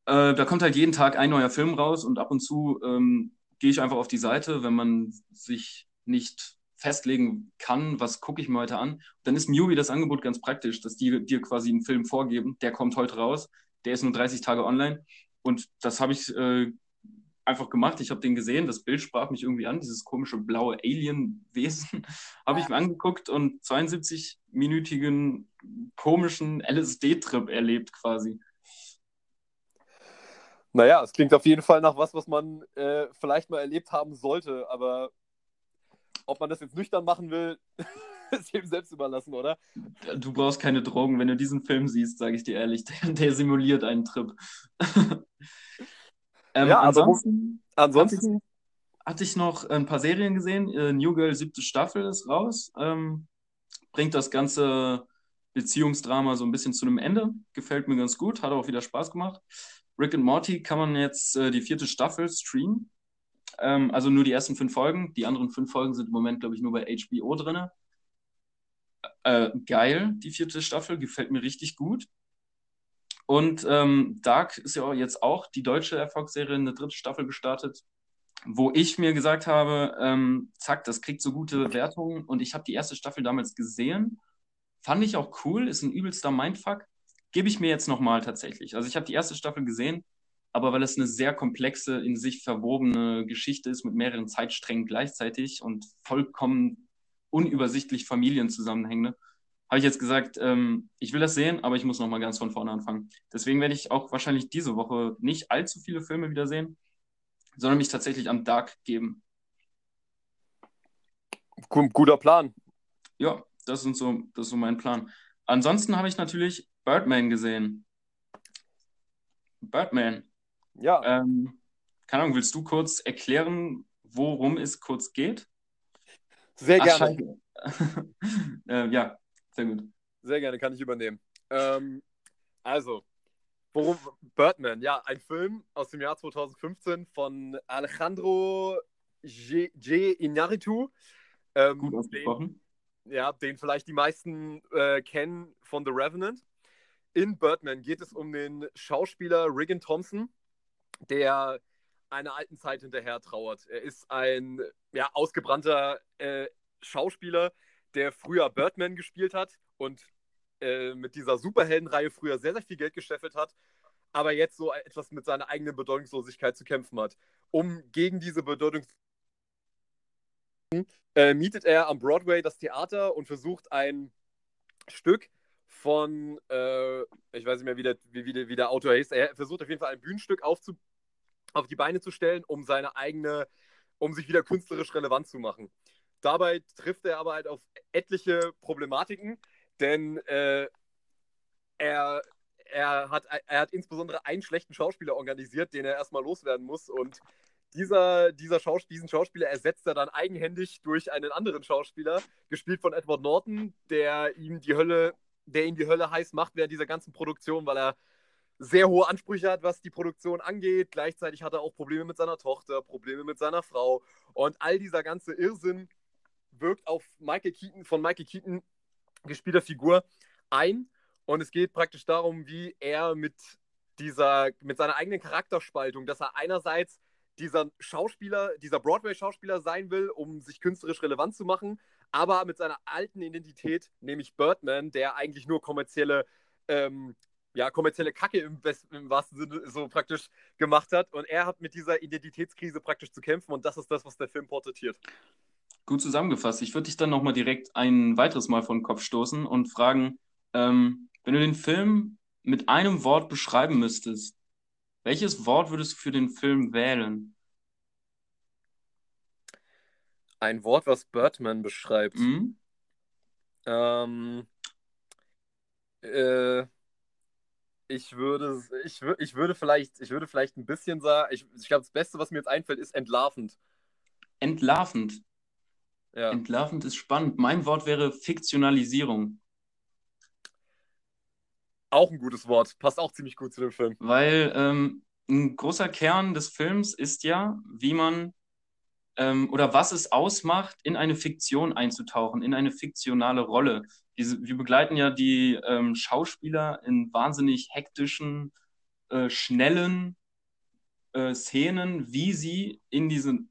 Äh, da kommt halt jeden Tag ein neuer Film raus und ab und zu ähm, gehe ich einfach auf die Seite, wenn man sich nicht festlegen kann, was gucke ich mir heute an, dann ist Mubi das Angebot ganz praktisch, dass die dir quasi einen Film vorgeben, der kommt heute raus, der ist nur 30 Tage online und das habe ich äh, einfach gemacht. Ich habe den gesehen, das Bild sprach mich irgendwie an, dieses komische blaue Alien-Wesen habe ich mir angeguckt und 72-minütigen komischen LSD-Trip erlebt quasi.
Naja, es klingt auf jeden Fall nach was, was man äh, vielleicht mal erlebt haben sollte, aber ob man das jetzt nüchtern machen will, ist jedem selbst überlassen, oder?
Du brauchst keine Drogen, wenn du diesen Film siehst, sage ich dir ehrlich. Der, der simuliert einen Trip. Ähm, ja, ansonsten, ansonsten hatte ich, hatte ich, noch ein paar Serien gesehen. Äh, New Girl siebte Staffel ist raus. Ähm, bringt das ganze Beziehungsdrama so ein bisschen zu einem Ende. Gefällt mir ganz gut, hat auch wieder Spaß gemacht. Rick and Morty kann man jetzt äh, die vierte Staffel streamen. Ähm, also nur die ersten fünf Folgen. Die anderen fünf Folgen sind im Moment, glaube ich, nur bei HBO drin. Äh, geil, die vierte Staffel, gefällt mir richtig gut. Und ähm, Dark ist ja jetzt auch die deutsche Erfolgsserie eine dritte Staffel gestartet, wo ich mir gesagt habe, ähm, zack, das kriegt so gute Wertungen. Und ich habe die erste Staffel damals gesehen. Fand ich auch cool, ist ein übelster Mindfuck. Gebe ich mir jetzt nochmal tatsächlich. Also ich habe die erste Staffel gesehen, aber weil es eine sehr komplexe, in sich verwobene Geschichte ist mit mehreren Zeitsträngen gleichzeitig und vollkommen unübersichtlich Familienzusammenhänge, habe ich jetzt gesagt, ähm, ich will das sehen, aber ich muss nochmal ganz von vorne anfangen. Deswegen werde ich auch wahrscheinlich diese Woche nicht allzu viele Filme wieder sehen, sondern mich tatsächlich am Dark geben.
Guter Plan.
Ja, das, sind so, das ist so mein Plan. Ansonsten habe ich natürlich Birdman gesehen. Birdman.
Ja.
Ähm, keine Ahnung, willst du kurz erklären, worum es kurz geht?
Sehr gerne.
äh, ja, sehr gut.
Sehr gerne, kann ich übernehmen. Ähm, also, worum Birdman, ja, ein Film aus dem Jahr 2015 von Alejandro G. G. Iñárritu.
Ähm, gut ausgesprochen.
Den, ja, den vielleicht die meisten äh, kennen von The Revenant. In Birdman geht es um den Schauspieler Riggin Thompson, der einer alten Zeit hinterher trauert. Er ist ein ja, ausgebrannter äh, Schauspieler, der früher Birdman gespielt hat und äh, mit dieser Superheldenreihe früher sehr, sehr viel Geld gescheffelt hat, aber jetzt so etwas mit seiner eigenen Bedeutungslosigkeit zu kämpfen hat. Um gegen diese Bedeutungslosigkeit äh, mietet er am Broadway das Theater und versucht ein Stück von, äh, ich weiß nicht mehr, wie der, wie, wie, wie der Autor heißt, er versucht auf jeden Fall ein Bühnenstück aufzu auf die Beine zu stellen, um seine eigene, um sich wieder künstlerisch relevant zu machen. Dabei trifft er aber halt auf etliche Problematiken, denn äh, er, er, hat, er hat insbesondere einen schlechten Schauspieler organisiert, den er erstmal loswerden muss. Und dieser, dieser Schaus diesen Schauspieler ersetzt er dann eigenhändig durch einen anderen Schauspieler, gespielt von Edward Norton, der ihm die Hölle, der ihm die Hölle heiß macht während dieser ganzen Produktion, weil er sehr hohe Ansprüche hat, was die Produktion angeht. Gleichzeitig hat er auch Probleme mit seiner Tochter, Probleme mit seiner Frau. Und all dieser ganze Irrsinn wirkt auf Michael Keaton, von Michael Keaton gespielter Figur ein. Und es geht praktisch darum, wie er mit dieser, mit seiner eigenen Charakterspaltung, dass er einerseits dieser Schauspieler, dieser Broadway-Schauspieler sein will, um sich künstlerisch relevant zu machen, aber mit seiner alten Identität, nämlich Birdman, der eigentlich nur kommerzielle, ähm, ja, kommerzielle Kacke im, im, wahrsten Sinne so praktisch gemacht hat. Und er hat mit dieser Identitätskrise praktisch zu kämpfen und das ist das, was der Film porträtiert.
Gut zusammengefasst. Ich würde dich dann nochmal direkt ein weiteres Mal vor den Kopf stoßen und fragen, ähm, wenn du den Film mit einem Wort beschreiben müsstest, welches Wort würdest du für den Film wählen?
Ein Wort, was Birdman beschreibt. Mhm. Ähm, äh, ich würde, ich, ich würde vielleicht, ich würde vielleicht ein bisschen sagen, ich, ich glaube, das Beste, was mir jetzt einfällt, ist entlarvend.
Entlarvend. Ja. Entlarvend ist spannend. Mein Wort wäre Fiktionalisierung.
Auch ein gutes Wort. Passt auch ziemlich gut zu dem Film.
Weil ähm, ein großer Kern des Films ist ja, wie man ähm, oder was es ausmacht, in eine Fiktion einzutauchen, in eine fiktionale Rolle. Diese, wir begleiten ja die ähm, Schauspieler in wahnsinnig hektischen, äh, schnellen äh, Szenen, wie sie in diesen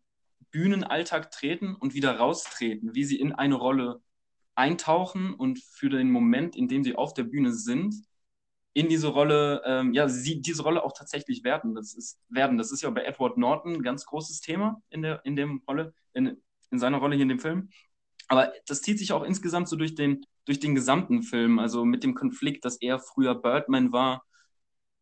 Bühnenalltag treten und wieder raustreten, wie sie in eine Rolle eintauchen und für den Moment, in dem sie auf der Bühne sind, in diese Rolle, ähm, ja, sie diese Rolle auch tatsächlich werden. Das ist, werden. Das ist ja bei Edward Norton ein ganz großes Thema in der, in dem Rolle, in, in seiner Rolle hier in dem Film. Aber das zieht sich auch insgesamt so durch den, durch den gesamten Film, also mit dem Konflikt, dass er früher Birdman war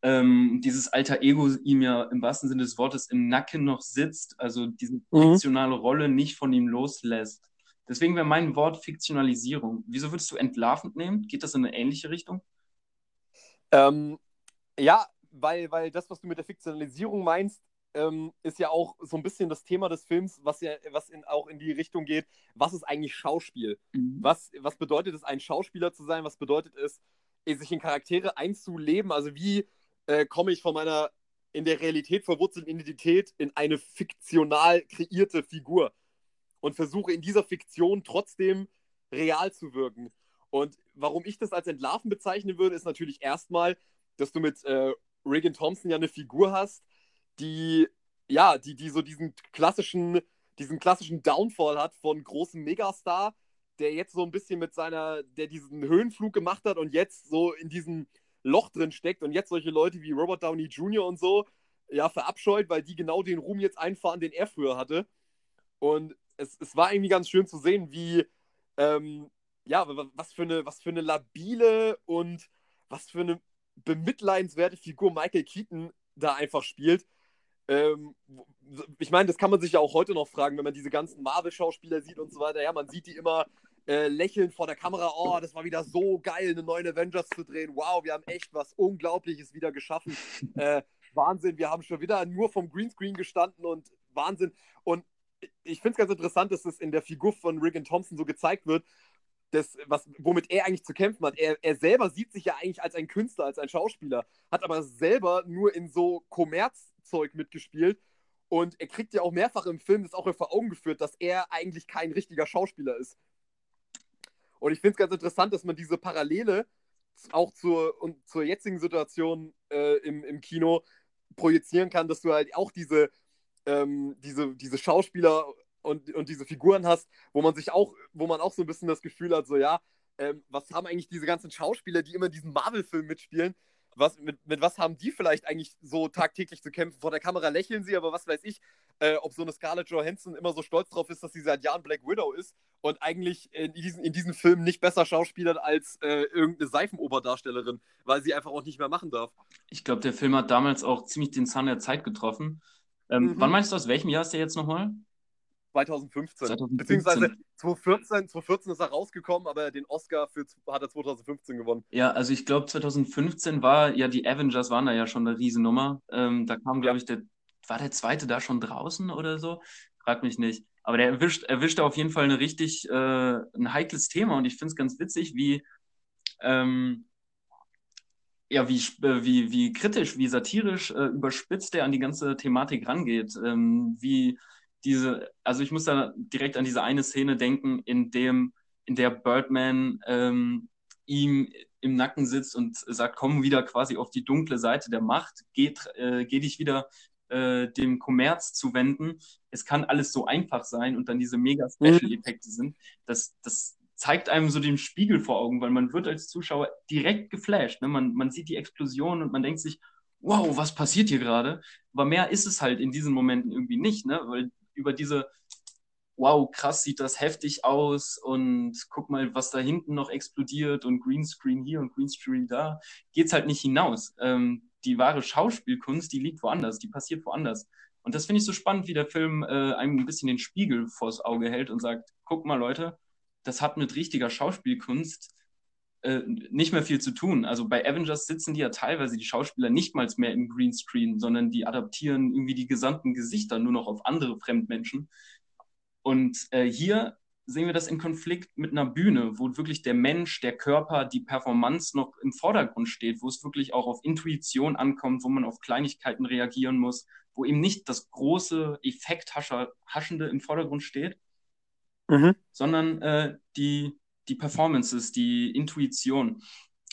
ähm, dieses alter Ego ihm ja im wahrsten Sinne des Wortes im Nacken noch sitzt, also diese mhm. fiktionale Rolle nicht von ihm loslässt. Deswegen wäre mein Wort Fiktionalisierung. Wieso würdest du entlarvend nehmen? Geht das in eine ähnliche Richtung?
Ähm, ja, weil, weil das, was du mit der Fiktionalisierung meinst, ähm, ist ja auch so ein bisschen das Thema des Films, was ja was in, auch in die Richtung geht, was ist eigentlich Schauspiel? Mhm. Was, was bedeutet es, ein Schauspieler zu sein? Was bedeutet es, sich in Charaktere einzuleben? Also wie äh, komme ich von meiner in der Realität verwurzelten Identität in eine fiktional kreierte Figur und versuche in dieser Fiktion trotzdem real zu wirken. Und warum ich das als Entlarven bezeichnen würde, ist natürlich erstmal, dass du mit äh, Regan Thompson ja eine Figur hast, die, ja, die, die so diesen klassischen, diesen klassischen Downfall hat von großem Megastar, der jetzt so ein bisschen mit seiner, der diesen Höhenflug gemacht hat und jetzt so in diesem Loch drin steckt und jetzt solche Leute wie Robert Downey Jr. und so, ja, verabscheut, weil die genau den Ruhm jetzt einfahren, den er früher hatte. Und es, es war irgendwie ganz schön zu sehen, wie, ähm, ja, was für, eine, was für eine labile und was für eine bemitleidenswerte Figur Michael Keaton da einfach spielt. Ähm, ich meine, das kann man sich ja auch heute noch fragen, wenn man diese ganzen Marvel-Schauspieler sieht und so weiter. Ja, man sieht die immer äh, lächeln vor der Kamera. Oh, das war wieder so geil, eine neue Avengers zu drehen. Wow, wir haben echt was Unglaubliches wieder geschaffen. Äh, Wahnsinn, wir haben schon wieder nur vom Greenscreen gestanden und Wahnsinn. Und ich finde es ganz interessant, dass es in der Figur von Riggin Thompson so gezeigt wird, das, was, womit er eigentlich zu kämpfen hat. Er, er selber sieht sich ja eigentlich als ein Künstler, als ein Schauspieler, hat aber selber nur in so Kommerzzeug mitgespielt. Und er kriegt ja auch mehrfach im Film das auch vor Augen geführt, dass er eigentlich kein richtiger Schauspieler ist. Und ich finde es ganz interessant, dass man diese Parallele auch zur, und zur jetzigen Situation äh, im, im Kino projizieren kann, dass du halt auch diese, ähm, diese, diese Schauspieler und, und diese Figuren hast, wo man sich auch, wo man auch so ein bisschen das Gefühl hat, so ja, ähm, was haben eigentlich diese ganzen Schauspieler, die immer diesen Marvel-Film mitspielen, was, mit, mit was haben die vielleicht eigentlich so tagtäglich zu kämpfen? Vor der Kamera lächeln sie, aber was weiß ich, äh, ob so eine Scarlett Johansson immer so stolz drauf ist, dass sie seit Jahren Black Widow ist und eigentlich in diesen, in diesen Filmen nicht besser schauspielert als äh, irgendeine Seifenoberdarstellerin, weil sie einfach auch nicht mehr machen darf.
Ich glaube, der Film hat damals auch ziemlich den Zahn der Zeit getroffen. Ähm, mhm. Wann meinst du, aus welchem Jahr ist der jetzt nochmal?
2015. 2015. Beziehungsweise 2014, 2014 ist er rausgekommen, aber den Oscar für, hat er 2015 gewonnen.
Ja, also ich glaube 2015 war ja die Avengers waren da ja schon eine Riesennummer. Ähm, da kam, glaube ich, der, war der zweite da schon draußen oder so? Frag mich nicht. Aber der erwischt, erwischt auf jeden Fall eine richtig, äh, ein heikles Thema und ich finde es ganz witzig, wie, ähm, ja, wie, äh, wie, wie kritisch, wie satirisch äh, überspitzt er an die ganze Thematik rangeht. Ähm, wie diese, also ich muss da direkt an diese eine Szene denken, in dem, in der Birdman ähm, ihm im Nacken sitzt und sagt, komm wieder quasi auf die dunkle Seite der Macht, geh, äh, geh dich wieder äh, dem Kommerz zuwenden. Es kann alles so einfach sein und dann diese mega Special-Effekte mhm. sind. Das, das zeigt einem so den Spiegel vor Augen, weil man wird als Zuschauer direkt geflasht. Ne? Man, man sieht die Explosion und man denkt sich, wow, was passiert hier gerade? Aber mehr ist es halt in diesen Momenten irgendwie nicht, ne? weil über diese, wow, krass, sieht das heftig aus und guck mal, was da hinten noch explodiert und Greenscreen hier und Greenscreen da, geht es halt nicht hinaus. Ähm, die wahre Schauspielkunst, die liegt woanders, die passiert woanders. Und das finde ich so spannend, wie der Film äh, einem ein bisschen den Spiegel vors Auge hält und sagt, guck mal Leute, das hat mit richtiger Schauspielkunst äh, nicht mehr viel zu tun. Also bei Avengers sitzen die ja teilweise die Schauspieler nicht mal mehr im Greenscreen, sondern die adaptieren irgendwie die gesamten Gesichter nur noch auf andere Fremdmenschen. Und äh, hier sehen wir das in Konflikt mit einer Bühne, wo wirklich der Mensch, der Körper, die Performance noch im Vordergrund steht, wo es wirklich auch auf Intuition ankommt, wo man auf Kleinigkeiten reagieren muss, wo eben nicht das große Effekthaschende im Vordergrund steht, mhm. sondern äh, die, die Performances, die Intuition.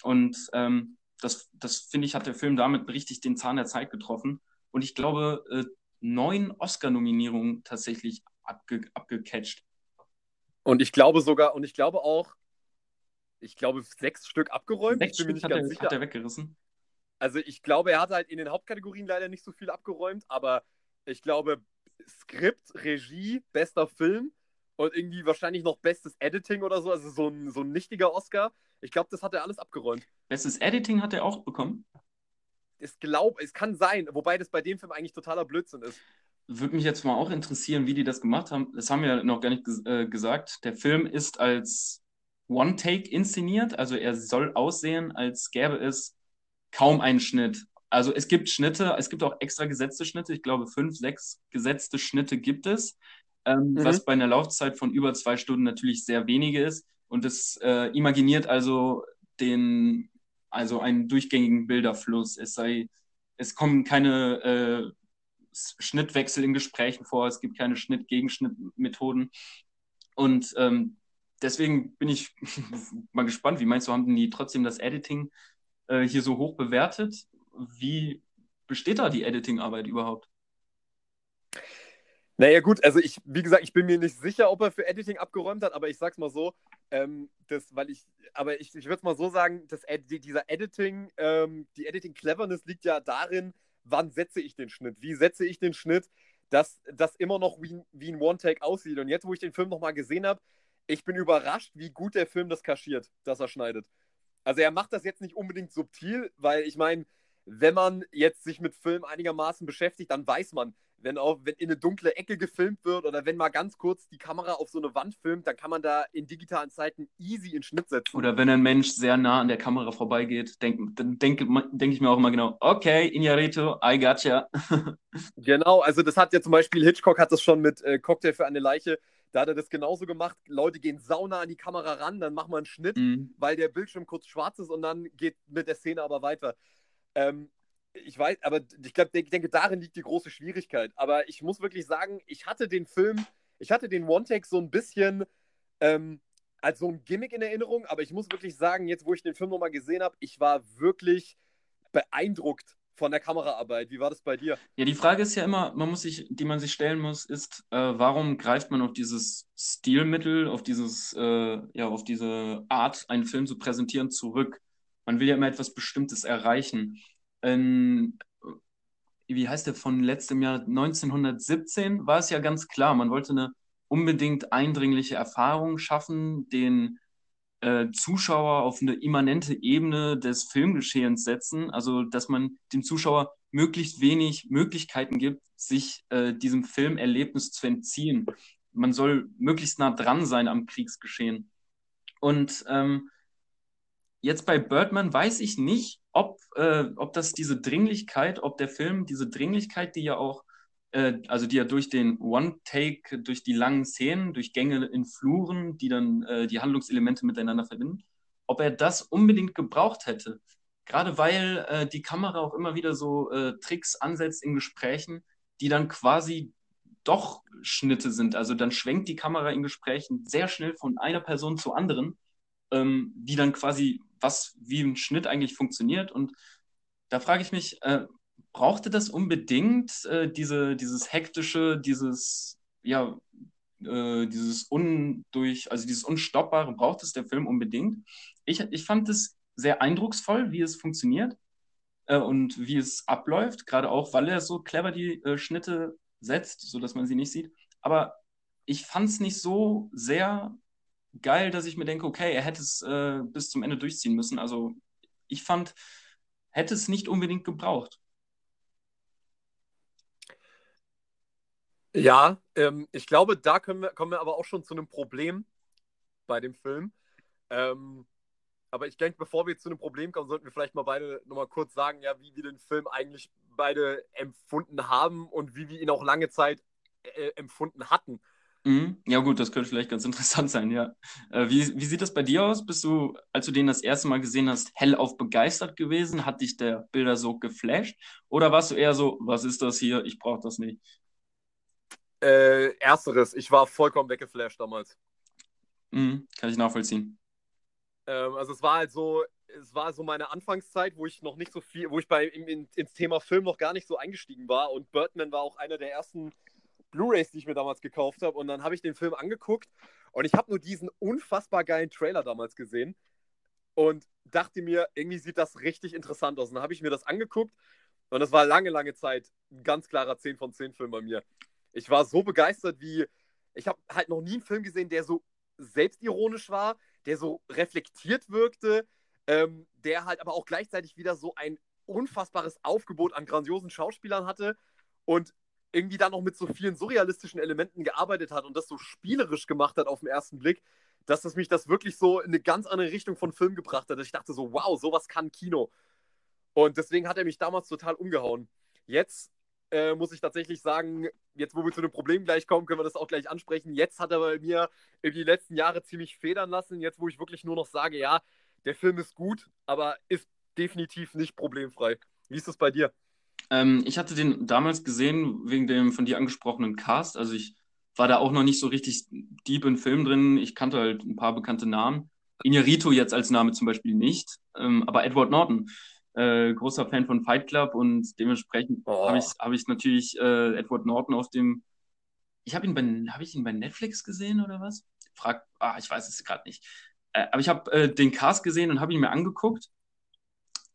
Und ähm, das, das finde ich, hat der Film damit richtig den Zahn der Zeit getroffen. Und ich glaube, äh, neun Oscar-Nominierungen tatsächlich abge abgecatcht.
Und ich glaube sogar, und ich glaube auch, ich glaube, sechs Stück abgeräumt. Sechs Stück
hat, er, hat er weggerissen.
Also ich glaube, er hat halt in den Hauptkategorien leider nicht so viel abgeräumt, aber ich glaube, Skript, Regie, bester Film und irgendwie wahrscheinlich noch bestes Editing oder so, also so ein, so ein nichtiger Oscar. Ich glaube, das hat er alles abgeräumt.
Bestes Editing hat er auch bekommen?
Ich glaube, es kann sein, wobei das bei dem Film eigentlich totaler Blödsinn ist.
Würde mich jetzt mal auch interessieren, wie die das gemacht haben. Das haben wir noch gar nicht ges äh, gesagt. Der Film ist als One-Take inszeniert, also er soll aussehen, als gäbe es kaum einen Schnitt, Also es gibt Schnitte, es gibt auch extra gesetzte Schnitte. Ich glaube, fünf, sechs gesetzte Schnitte gibt es, ähm, mhm. was bei einer Laufzeit von über zwei Stunden natürlich sehr wenige ist. Und es äh, imaginiert also den, also einen durchgängigen Bilderfluss. Es sei, es kommen keine äh, Schnittwechsel in Gesprächen vor, es gibt keine Schnitt-Gegenschnitt-Methoden. Und ähm, deswegen bin ich mal gespannt, wie meinst du, haben die trotzdem das Editing äh, hier so hoch bewertet? Wie besteht da die Editing-Arbeit überhaupt?
Naja, gut, also ich, wie gesagt, ich bin mir nicht sicher, ob er für Editing abgeräumt hat, aber ich sag's mal so, ähm, das, weil ich, aber ich, ich würde es mal so sagen, dass dieser Editing, ähm, die Editing-Cleverness liegt ja darin, wann setze ich den Schnitt? Wie setze ich den Schnitt, dass das immer noch wie, wie ein One-Take aussieht? Und jetzt, wo ich den Film nochmal gesehen habe, ich bin überrascht, wie gut der Film das kaschiert, dass er schneidet. Also er macht das jetzt nicht unbedingt subtil, weil ich meine, wenn man jetzt sich mit Film einigermaßen beschäftigt, dann weiß man, wenn auch wenn in eine dunkle Ecke gefilmt wird oder wenn mal ganz kurz die Kamera auf so eine Wand filmt, dann kann man da in digitalen Zeiten easy in Schnitt setzen.
Oder wenn ein Mensch sehr nah an der Kamera vorbeigeht, denk, dann denke denk ich mir auch immer genau, okay, Inarito, I gotcha.
genau, also das hat ja zum Beispiel Hitchcock hat das schon mit äh, Cocktail für eine Leiche, da hat er das genauso gemacht. Leute gehen sauna an die Kamera ran, dann machen wir einen Schnitt, mhm. weil der Bildschirm kurz schwarz ist und dann geht mit der Szene aber weiter. Ähm, ich weiß, aber ich glaube, ich denke, darin liegt die große Schwierigkeit. Aber ich muss wirklich sagen, ich hatte den Film, ich hatte den One-Take so ein bisschen ähm, als so ein Gimmick in Erinnerung, aber ich muss wirklich sagen, jetzt wo ich den Film nochmal gesehen habe, ich war wirklich beeindruckt von der Kameraarbeit. Wie war das bei dir?
Ja, die Frage ist ja immer, man muss sich, die man sich stellen muss, ist, äh, warum greift man auf dieses Stilmittel, auf dieses, äh, ja, auf diese Art, einen Film zu präsentieren, zurück? Man will ja immer etwas Bestimmtes erreichen in, wie heißt der, von letztem Jahr 1917 war es ja ganz klar, man wollte eine unbedingt eindringliche Erfahrung schaffen, den äh, Zuschauer auf eine immanente Ebene des Filmgeschehens setzen, also dass man dem Zuschauer möglichst wenig Möglichkeiten gibt, sich äh, diesem Filmerlebnis zu entziehen. Man soll möglichst nah dran sein am Kriegsgeschehen. Und ähm, jetzt bei Birdman weiß ich nicht, ob, äh, ob das diese Dringlichkeit, ob der Film diese Dringlichkeit, die ja auch, äh, also die ja durch den One-Take, durch die langen Szenen, durch Gänge in Fluren, die dann äh, die Handlungselemente miteinander verbinden, ob er das unbedingt gebraucht hätte. Gerade weil äh, die Kamera auch immer wieder so äh, Tricks ansetzt in Gesprächen, die dann quasi doch Schnitte sind. Also dann schwenkt die Kamera in Gesprächen sehr schnell von einer Person zur anderen, ähm, die dann quasi was wie ein Schnitt eigentlich funktioniert. Und da frage ich mich, äh, brauchte das unbedingt äh, diese, dieses hektische, dieses, ja, äh, dieses undurch, also dieses Unstoppbare, braucht es der Film unbedingt? Ich, ich fand es sehr eindrucksvoll, wie es funktioniert äh, und wie es abläuft, gerade auch, weil er so clever die äh, Schnitte setzt, sodass man sie nicht sieht. Aber ich fand es nicht so sehr geil, dass ich mir denke, okay, er hätte es äh, bis zum Ende durchziehen müssen. Also ich fand, hätte es nicht unbedingt gebraucht.
Ja, ähm, ich glaube, da wir, kommen wir aber auch schon zu einem Problem bei dem Film. Ähm, aber ich denke, bevor wir zu einem Problem kommen, sollten wir vielleicht mal beide nochmal kurz sagen, ja, wie wir den Film eigentlich beide empfunden haben und wie wir ihn auch lange Zeit äh, empfunden hatten.
Mhm. Ja, gut, das könnte vielleicht ganz interessant sein, ja. Äh, wie, wie sieht das bei dir aus? Bist du, als du den das erste Mal gesehen hast, hellauf begeistert gewesen? Hat dich der Bilder so geflasht? Oder warst du eher so, was ist das hier? Ich brauche das nicht?
Äh, ersteres, ich war vollkommen weggeflasht damals.
Mhm, kann ich nachvollziehen.
Ähm, also es war halt so, es war so meine Anfangszeit, wo ich noch nicht so viel, wo ich bei in, ins Thema Film noch gar nicht so eingestiegen war und Birdman war auch einer der ersten Blu-rays, die ich mir damals gekauft habe. Und dann habe ich den Film angeguckt und ich habe nur diesen unfassbar geilen Trailer damals gesehen und dachte mir, irgendwie sieht das richtig interessant aus. Und dann habe ich mir das angeguckt und das war lange, lange Zeit ein ganz klarer 10 von 10 Film bei mir. Ich war so begeistert, wie ich habe halt noch nie einen Film gesehen, der so selbstironisch war, der so reflektiert wirkte, ähm, der halt aber auch gleichzeitig wieder so ein unfassbares Aufgebot an grandiosen Schauspielern hatte und irgendwie da noch mit so vielen surrealistischen Elementen gearbeitet hat und das so spielerisch gemacht hat auf den ersten Blick, dass das mich das wirklich so in eine ganz andere Richtung von Film gebracht hat. Dass ich dachte so, wow, sowas kann Kino. Und deswegen hat er mich damals total umgehauen. Jetzt äh, muss ich tatsächlich sagen, jetzt wo wir zu dem Problem gleich kommen, können wir das auch gleich ansprechen. Jetzt hat er bei mir die letzten Jahre ziemlich federn lassen. Jetzt, wo ich wirklich nur noch sage, ja, der Film ist gut, aber ist definitiv nicht problemfrei. Wie ist das bei dir?
Ähm, ich hatte den damals gesehen wegen dem von dir angesprochenen Cast. Also ich war da auch noch nicht so richtig deep in Film drin. Ich kannte halt ein paar bekannte Namen. Iñárritu jetzt als Name zum Beispiel nicht, ähm, aber Edward Norton äh, großer Fan von Fight Club und dementsprechend oh. habe ich, hab ich natürlich äh, Edward Norton auf dem. Ich habe ihn bei habe ich ihn bei Netflix gesehen oder was? Frag, ah, ich weiß es gerade nicht. Äh, aber ich habe äh, den Cast gesehen und habe ihn mir angeguckt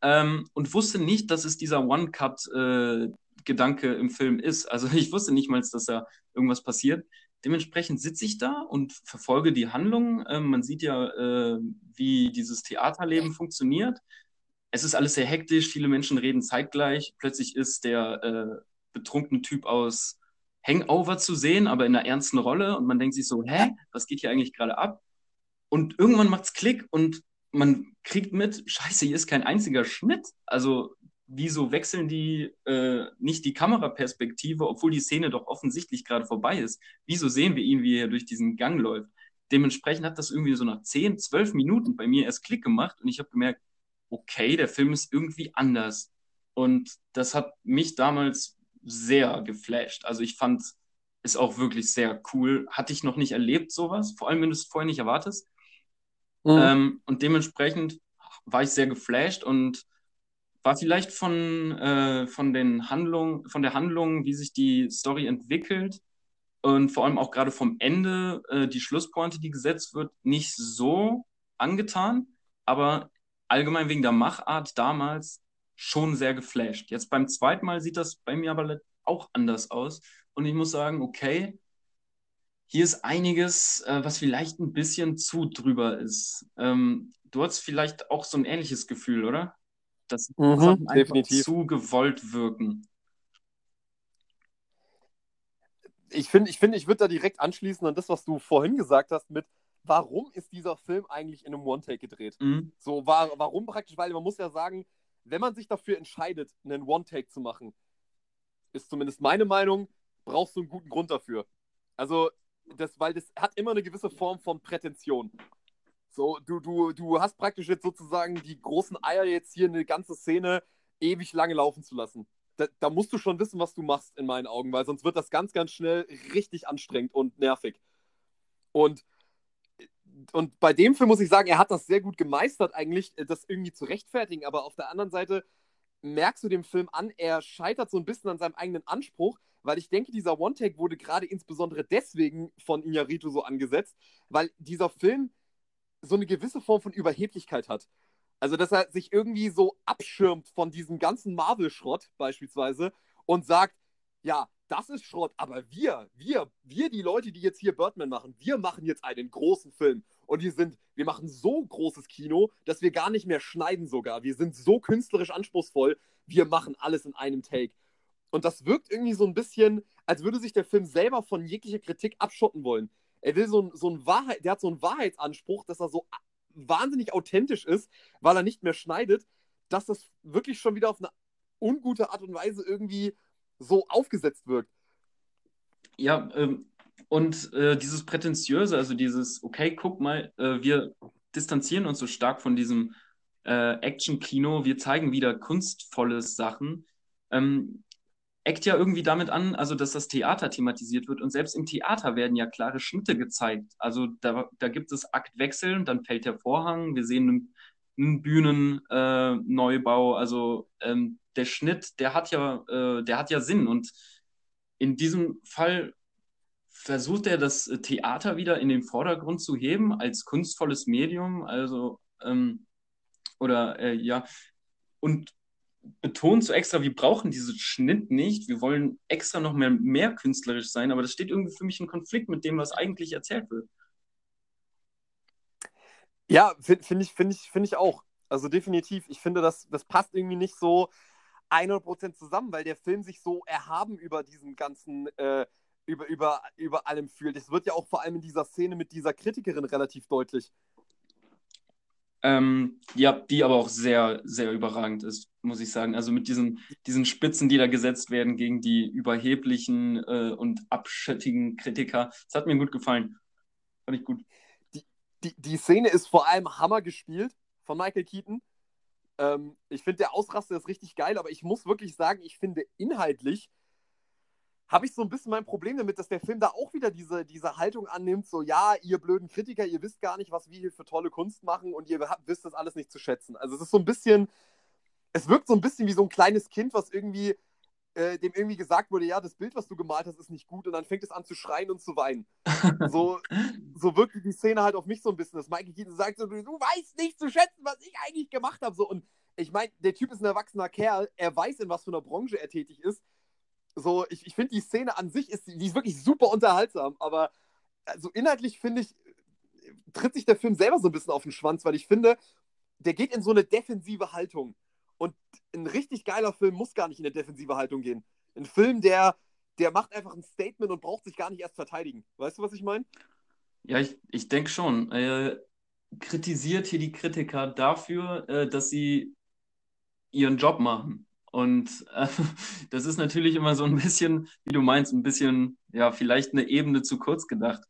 ähm, und wusste nicht, dass es dieser One-Cut-Gedanke äh, im Film ist. Also ich wusste nicht mal, dass da irgendwas passiert. Dementsprechend sitze ich da und verfolge die Handlung. Ähm, man sieht ja, äh, wie dieses Theaterleben funktioniert es ist alles sehr hektisch, viele Menschen reden zeitgleich. Plötzlich ist der äh, betrunkene Typ aus Hangover zu sehen, aber in einer ernsten Rolle und man denkt sich so, hä, was geht hier eigentlich gerade ab? Und irgendwann macht es Klick und man kriegt mit, scheiße, hier ist kein einziger Schnitt. Also wieso wechseln die äh, nicht die Kameraperspektive, obwohl die Szene doch offensichtlich gerade vorbei ist? Wieso sehen wir ihn, wie er durch diesen Gang läuft? Dementsprechend hat das irgendwie so nach 10, 12 Minuten bei mir erst Klick gemacht und ich habe gemerkt, okay, der Film ist irgendwie anders. Und das hat mich damals sehr geflasht. Also ich fand es auch wirklich sehr cool. Hatte ich noch nicht erlebt, sowas, vor allem wenn du es vorher nicht erwartest. Mhm. Ähm, und dementsprechend war ich sehr geflasht und war vielleicht von, äh, von den Handlungen, von der Handlung, wie sich die Story entwickelt und vor allem auch gerade vom Ende, äh, die Schlusspointe, die gesetzt wird, nicht so angetan. Aber allgemein wegen der Machart damals schon sehr geflasht. Jetzt beim zweiten Mal sieht das bei mir aber auch anders aus. Und ich muss sagen, okay, hier ist einiges, äh, was vielleicht ein bisschen zu drüber ist. Ähm, du hast vielleicht auch so ein ähnliches Gefühl, oder? Dass mhm, Sachen definitiv. zu gewollt wirken.
Ich finde, ich, find, ich würde da direkt anschließen an das, was du vorhin gesagt hast mit, warum ist dieser Film eigentlich in einem One-Take gedreht? Mhm. So, war, warum praktisch? Weil man muss ja sagen, wenn man sich dafür entscheidet, einen One-Take zu machen, ist zumindest meine Meinung, brauchst du einen guten Grund dafür. Also, das, weil das hat immer eine gewisse Form von Prätension. So, du, du, du hast praktisch jetzt sozusagen die großen Eier, jetzt hier eine ganze Szene ewig lange laufen zu lassen. Da, da, musst du schon wissen, was du machst, in meinen Augen, weil sonst wird das ganz, ganz schnell richtig anstrengend und nervig. Und und bei dem Film muss ich sagen, er hat das sehr gut gemeistert, eigentlich äh, das irgendwie zu rechtfertigen. Aber auf der anderen Seite merkst du dem Film an, er scheitert so ein bisschen an seinem eigenen Anspruch, weil ich denke, dieser One-Take wurde gerade insbesondere deswegen von Iñárritu so angesetzt, weil dieser Film so eine gewisse Form von Überheblichkeit hat. Also, dass er sich irgendwie so abschirmt von diesem ganzen Marvel-Schrott beispielsweise und sagt, ja, das ist Schrott, aber wir, wir, wir, die Leute, die jetzt hier Birdman machen, wir machen jetzt einen großen Film. Und wir sind, wir machen so großes Kino, dass wir gar nicht mehr schneiden sogar. Wir sind so künstlerisch anspruchsvoll, wir machen alles in einem Take. Und das wirkt irgendwie so ein bisschen, als würde sich der Film selber von jeglicher Kritik abschotten wollen. Er will so, so ein Wahrheit, der hat so einen Wahrheitsanspruch, dass er so wahnsinnig authentisch ist, weil er nicht mehr schneidet, dass das wirklich schon wieder auf eine ungute Art und Weise irgendwie so aufgesetzt wirkt.
Ja, ähm, und äh, dieses Prätentiöse, also dieses, okay, guck mal, äh, wir distanzieren uns so stark von diesem äh, Action-Kino, wir zeigen wieder kunstvolle Sachen, ähm, eckt ja irgendwie damit an, also dass das Theater thematisiert wird und selbst im Theater werden ja klare Schnitte gezeigt. Also da, da gibt es Aktwechsel, dann fällt der Vorhang, wir sehen einen, einen Bühnenneubau, also ähm, der Schnitt, der hat ja, äh, der hat ja Sinn. Und in diesem Fall versucht er das Theater wieder in den Vordergrund zu heben als kunstvolles Medium, also ähm, oder äh, ja, und betont so extra, wir brauchen diesen Schnitt nicht, wir wollen extra noch mehr, mehr künstlerisch sein, aber das steht irgendwie für mich in Konflikt mit dem, was eigentlich erzählt wird.
Ja, finde find ich, find ich, find ich auch. Also definitiv. Ich finde, das, das passt irgendwie nicht so 100% zusammen, weil der Film sich so erhaben über diesen ganzen, äh, über, über, über allem fühlt. Es wird ja auch vor allem in dieser Szene mit dieser Kritikerin relativ deutlich.
Ähm, ja, die aber auch sehr, sehr überragend ist, muss ich sagen. Also mit diesen, diesen Spitzen, die da gesetzt werden gegen die überheblichen äh, und abschättigen Kritiker. Das hat mir gut gefallen. Fand ich gut.
Die, die, die Szene ist vor allem Hammer gespielt von Michael Keaton. Ähm, ich finde, der Ausraster ist richtig geil, aber ich muss wirklich sagen, ich finde inhaltlich habe ich so ein bisschen mein Problem damit, dass der Film da auch wieder diese, diese Haltung annimmt, so ja, ihr blöden Kritiker, ihr wisst gar nicht, was wir hier für tolle Kunst machen und ihr habt, wisst das alles nicht zu schätzen. Also es ist so ein bisschen, es wirkt so ein bisschen wie so ein kleines Kind, was irgendwie, äh, dem irgendwie gesagt wurde, ja, das Bild, was du gemalt hast, ist nicht gut und dann fängt es an zu schreien und zu weinen. so, so wirkt die Szene halt auf mich so ein bisschen, dass Mikey Keaton sagt so, du weißt nicht zu schätzen, was ich eigentlich gemacht habe. So, und ich meine, der Typ ist ein erwachsener Kerl, er weiß, in was für einer Branche er tätig ist so, ich, ich finde die Szene an sich ist, die ist wirklich super unterhaltsam, aber also inhaltlich finde ich, tritt sich der Film selber so ein bisschen auf den Schwanz, weil ich finde, der geht in so eine defensive Haltung. Und ein richtig geiler Film muss gar nicht in eine defensive Haltung gehen. Ein Film, der, der macht einfach ein Statement und braucht sich gar nicht erst verteidigen. Weißt du, was ich meine?
Ja, ich, ich denke schon. Äh, kritisiert hier die Kritiker dafür, äh, dass sie ihren Job machen. Und äh, das ist natürlich immer so ein bisschen, wie du meinst, ein bisschen, ja, vielleicht eine Ebene zu kurz gedacht.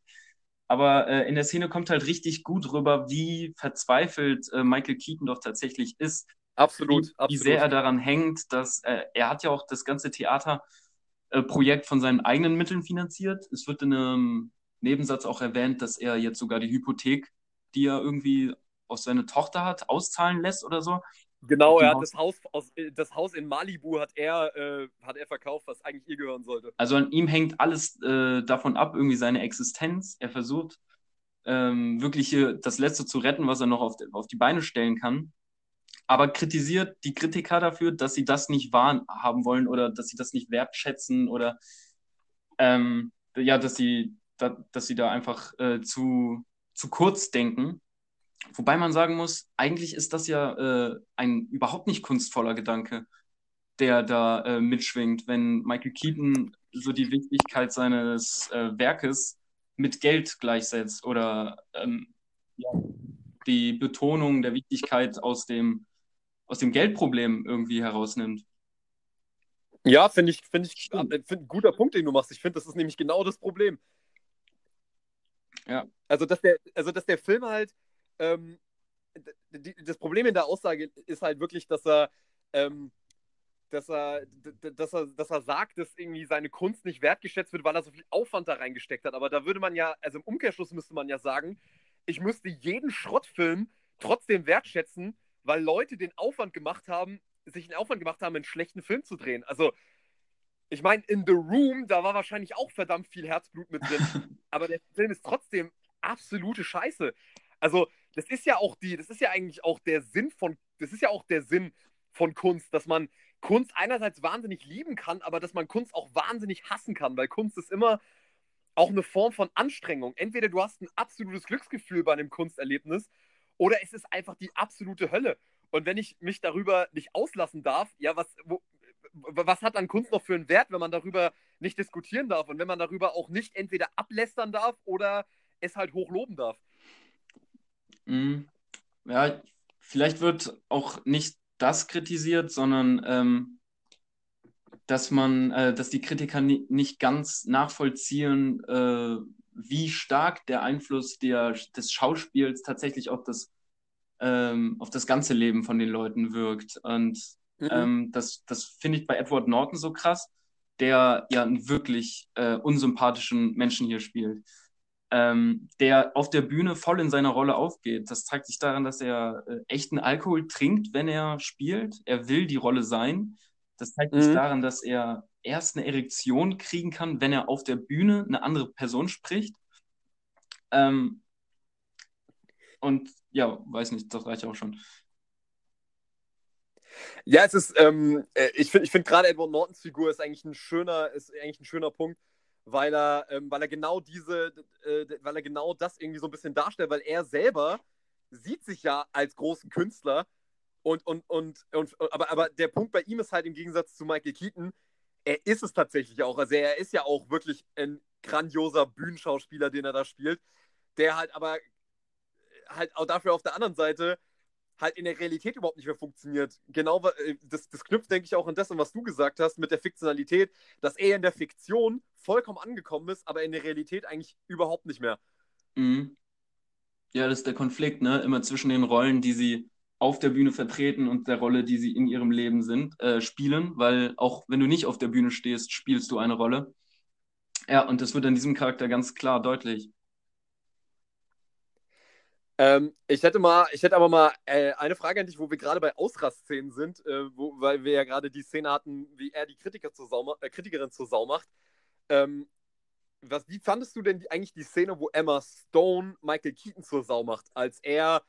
Aber äh, in der Szene kommt halt richtig gut rüber, wie verzweifelt äh, Michael Keaton doch tatsächlich ist.
Absolut,
wie,
absolut.
Wie sehr er daran hängt, dass äh, er hat ja auch das ganze Theaterprojekt von seinen eigenen Mitteln finanziert. Es wird in einem Nebensatz auch erwähnt, dass er jetzt sogar die Hypothek, die er irgendwie aus seiner Tochter hat, auszahlen lässt oder so.
Genau, er hat das Haus, aus, äh, das Haus in Malibu hat er, äh, hat er verkauft, was eigentlich ihr gehören sollte.
Also an ihm hängt alles äh, davon ab, irgendwie seine Existenz. Er versucht ähm, wirklich hier das Letzte zu retten, was er noch auf, auf die Beine stellen kann. Aber kritisiert die Kritiker dafür, dass sie das nicht wahrhaben wollen oder dass sie das nicht wertschätzen oder ähm, ja, dass sie, da, dass sie da einfach äh, zu, zu kurz denken Wobei man sagen muss, eigentlich ist das ja äh, ein überhaupt nicht kunstvoller Gedanke, der da äh, mitschwingt, wenn Michael Keaton so die Wichtigkeit seines äh, Werkes mit Geld gleichsetzt oder ähm, ja, die Betonung der Wichtigkeit aus dem, aus dem Geldproblem irgendwie herausnimmt.
Ja, finde ich, finde ich, find ein guter Punkt, den du machst. Ich finde, das ist nämlich genau das Problem. Ja. Also, dass der, also, dass der Film halt ähm, das Problem in der Aussage ist halt wirklich, dass er, ähm, dass er, dass er, dass er sagt, dass irgendwie seine Kunst nicht wertgeschätzt wird, weil er so viel Aufwand da reingesteckt hat. Aber da würde man ja, also im Umkehrschluss müsste man ja sagen, ich müsste jeden Schrottfilm trotzdem wertschätzen, weil Leute den Aufwand gemacht haben, sich den Aufwand gemacht haben, einen schlechten Film zu drehen. Also, ich meine, in The Room, da war wahrscheinlich auch verdammt viel Herzblut mit drin. aber der Film ist trotzdem absolute Scheiße. Also, das ist ja auch die, das ist ja eigentlich auch der Sinn von, das ist ja auch der Sinn von Kunst, dass man Kunst einerseits wahnsinnig lieben kann, aber dass man Kunst auch wahnsinnig hassen kann, weil Kunst ist immer auch eine Form von Anstrengung. Entweder du hast ein absolutes Glücksgefühl bei einem Kunsterlebnis oder es ist einfach die absolute Hölle. Und wenn ich mich darüber nicht auslassen darf, ja, was, wo, was hat dann Kunst noch für einen Wert, wenn man darüber nicht diskutieren darf und wenn man darüber auch nicht entweder ablästern darf oder es halt hochloben darf?
Mhm. Ja, vielleicht wird auch nicht das kritisiert, sondern ähm, dass man, äh, dass die Kritiker ni nicht ganz nachvollziehen, äh, wie stark der Einfluss der, des Schauspiels tatsächlich auf das, ähm, auf das ganze Leben von den Leuten wirkt. Und mhm. ähm, das, das finde ich bei Edward Norton so krass, der ja einen wirklich äh, unsympathischen Menschen hier spielt ähm, der auf der Bühne voll in seiner Rolle aufgeht. Das zeigt sich daran, dass er äh, echten Alkohol trinkt, wenn er spielt. Er will die Rolle sein. Das zeigt mhm. sich daran, dass er erst eine Erektion kriegen kann, wenn er auf der Bühne eine andere Person spricht. Ähm, und ja, weiß nicht, das reicht auch schon.
Ja, es ist, ähm, äh, ich finde ich find gerade Edward Nortons Figur ist eigentlich ein schöner, ist eigentlich ein schöner Punkt, weil er, ähm, weil er genau diese, äh, weil er genau das irgendwie so ein bisschen darstellt, weil er selber sieht sich ja als großen Künstler und, und, und, und aber, aber der Punkt bei ihm ist halt im Gegensatz zu Michael Keaton, er ist es tatsächlich auch. Also er ist ja auch wirklich ein grandioser Bühnenschauspieler, den er da spielt, der halt aber halt auch dafür auf der anderen Seite halt in der Realität überhaupt nicht mehr funktioniert. Genau, äh, das, das knüpft, denke ich, auch an das, was du gesagt hast mit der Fiktionalität, dass er in der Fiktion vollkommen angekommen ist, aber in der Realität eigentlich überhaupt nicht mehr.
Mhm. Ja, das ist der Konflikt, ne? Immer zwischen den Rollen, die sie auf der Bühne vertreten und der Rolle, die sie in ihrem Leben sind, äh, spielen, weil auch wenn du nicht auf der Bühne stehst, spielst du eine Rolle. Ja, und das wird in diesem Charakter ganz klar deutlich.
Ähm, ich hätte mal, ich hätte aber mal äh, eine Frage an dich, wo wir gerade bei Ausrastszenen sind, äh, wo, weil wir ja gerade die Szene hatten, wie er die Kritiker zur Sau, äh, Kritikerin zur Sau macht. Ähm, was, wie fandest du denn die, eigentlich die Szene, wo Emma Stone Michael Keaton zur Sau macht, als er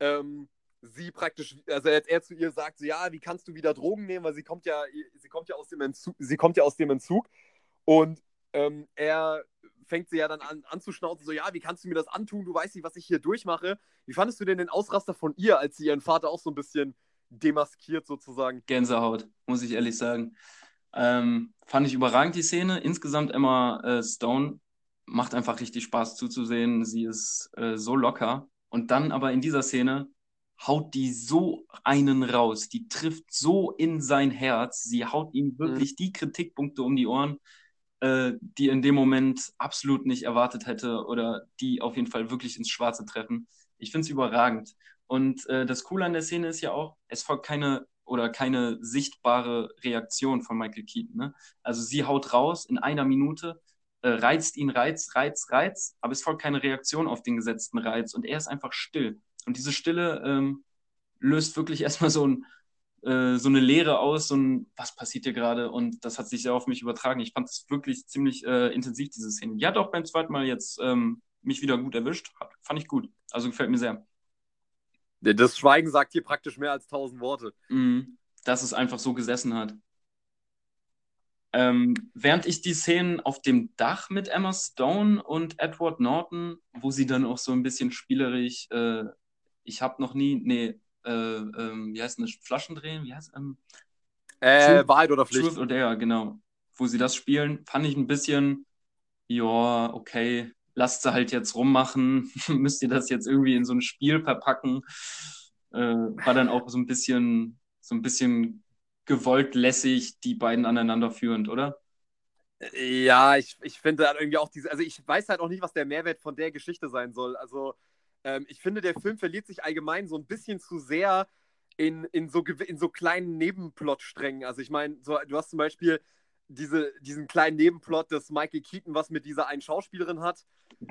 ähm, sie praktisch, also als er zu ihr sagt, so, ja, wie kannst du wieder Drogen nehmen, weil sie kommt ja, sie kommt ja aus dem Entzug, sie kommt ja aus dem Entzug und ähm, er fängt sie ja dann an anzuschnauzen, so, ja, wie kannst du mir das antun? Du weißt nicht, was ich hier durchmache. Wie fandest du denn den Ausraster von ihr, als sie ihren Vater auch so ein bisschen demaskiert sozusagen?
Gänsehaut, muss ich ehrlich sagen. Ähm, fand ich überragend die Szene. Insgesamt Emma äh, Stone macht einfach richtig Spaß zuzusehen. Sie ist äh, so locker. Und dann aber in dieser Szene haut die so einen raus. Die trifft so in sein Herz. Sie haut ihm wirklich mhm. die Kritikpunkte um die Ohren, äh, die in dem Moment absolut nicht erwartet hätte oder die auf jeden Fall wirklich ins Schwarze treffen. Ich finde es überragend. Und äh, das Coole an der Szene ist ja auch, es folgt keine oder keine sichtbare Reaktion von Michael Keaton. Ne? Also sie haut raus in einer Minute, äh, reizt ihn, reiz, reiz, reiz, aber es folgt keine Reaktion auf den gesetzten Reiz und er ist einfach still. Und diese Stille ähm, löst wirklich erstmal so ein, äh, so eine Leere aus, so ein, was passiert hier gerade? Und das hat sich sehr auf mich übertragen. Ich fand es wirklich ziemlich äh, intensiv, diese Szene. Die hat auch beim zweiten Mal jetzt ähm, mich wieder gut erwischt. Fand ich gut. Also gefällt mir sehr.
Das Schweigen sagt hier praktisch mehr als tausend Worte.
Mhm, dass es einfach so gesessen hat. Ähm, während ich die Szenen auf dem Dach mit Emma Stone und Edward Norton, wo sie dann auch so ein bisschen spielerisch, äh, ich habe noch nie, nee, äh, ähm, wie heißt das, Flaschen drehen, wie heißt ähm,
äh, Wahrheit oder Pflicht.
Truth oder ja, genau. Wo sie das spielen, fand ich ein bisschen, ja, okay, lasst sie halt jetzt rummachen, müsst ihr das jetzt irgendwie in so ein Spiel verpacken. Äh, war dann auch so ein bisschen, so ein bisschen gewollt lässig, die beiden aneinander führend, oder?
Ja, ich, ich finde dann irgendwie auch diese, also ich weiß halt auch nicht, was der Mehrwert von der Geschichte sein soll. Also ähm, ich finde, der Film verliert sich allgemein so ein bisschen zu sehr in, in, so, in so kleinen Nebenplotsträngen. Also ich meine, so, du hast zum Beispiel diese, diesen kleinen Nebenplot, dass Michael Keaton was mit dieser einen Schauspielerin hat.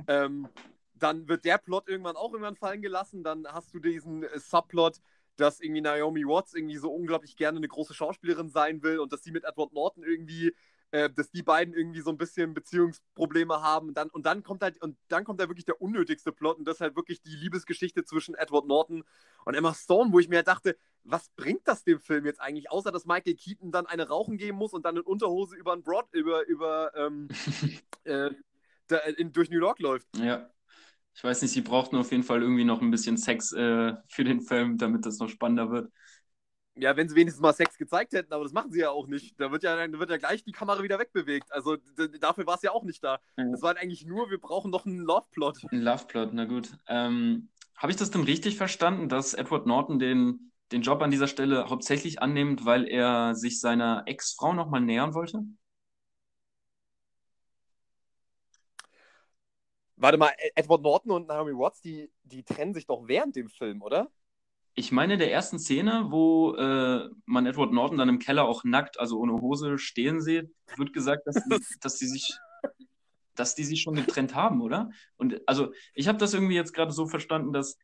Ähm, dann wird der Plot irgendwann auch irgendwann fallen gelassen. Dann hast du diesen äh, Subplot, dass irgendwie Naomi Watts irgendwie so unglaublich gerne eine große Schauspielerin sein will und dass sie mit Edward Norton irgendwie äh, dass die beiden irgendwie so ein bisschen Beziehungsprobleme haben. Und dann, und dann kommt halt, und dann kommt da wirklich der unnötigste Plot und das ist halt wirklich die Liebesgeschichte zwischen Edward Norton und Emma Stone, wo ich mir halt dachte, was bringt das dem Film jetzt eigentlich, außer dass Michael Keaton dann eine rauchen gehen muss und dann in Unterhose über ein Broad, über, über ähm, äh, da, in, durch New York läuft.
Ja. Ich weiß nicht, sie brauchten auf jeden Fall irgendwie noch ein bisschen Sex äh, für den Film, damit das noch spannender wird.
Ja, wenn sie wenigstens mal Sex gezeigt hätten, aber das machen sie ja auch nicht. Da wird ja, da wird ja gleich die Kamera wieder wegbewegt. Also dafür war es ja auch nicht da. Es war halt eigentlich nur, wir brauchen noch einen Love-Plot.
Ein Love-Plot, na gut. Ähm, Habe ich das denn richtig verstanden, dass Edward Norton den, den Job an dieser Stelle hauptsächlich annimmt, weil er sich seiner Ex-Frau nochmal nähern wollte?
Warte mal, Edward Norton und Naomi Watts, die, die trennen sich doch während dem Film, oder?
Ich meine, in der ersten Szene, wo äh, man Edward Norton dann im Keller auch nackt, also ohne Hose, stehen sieht, wird gesagt, dass die, dass die sich dass die sich schon getrennt haben, oder? Und also ich habe das irgendwie jetzt gerade so verstanden, dass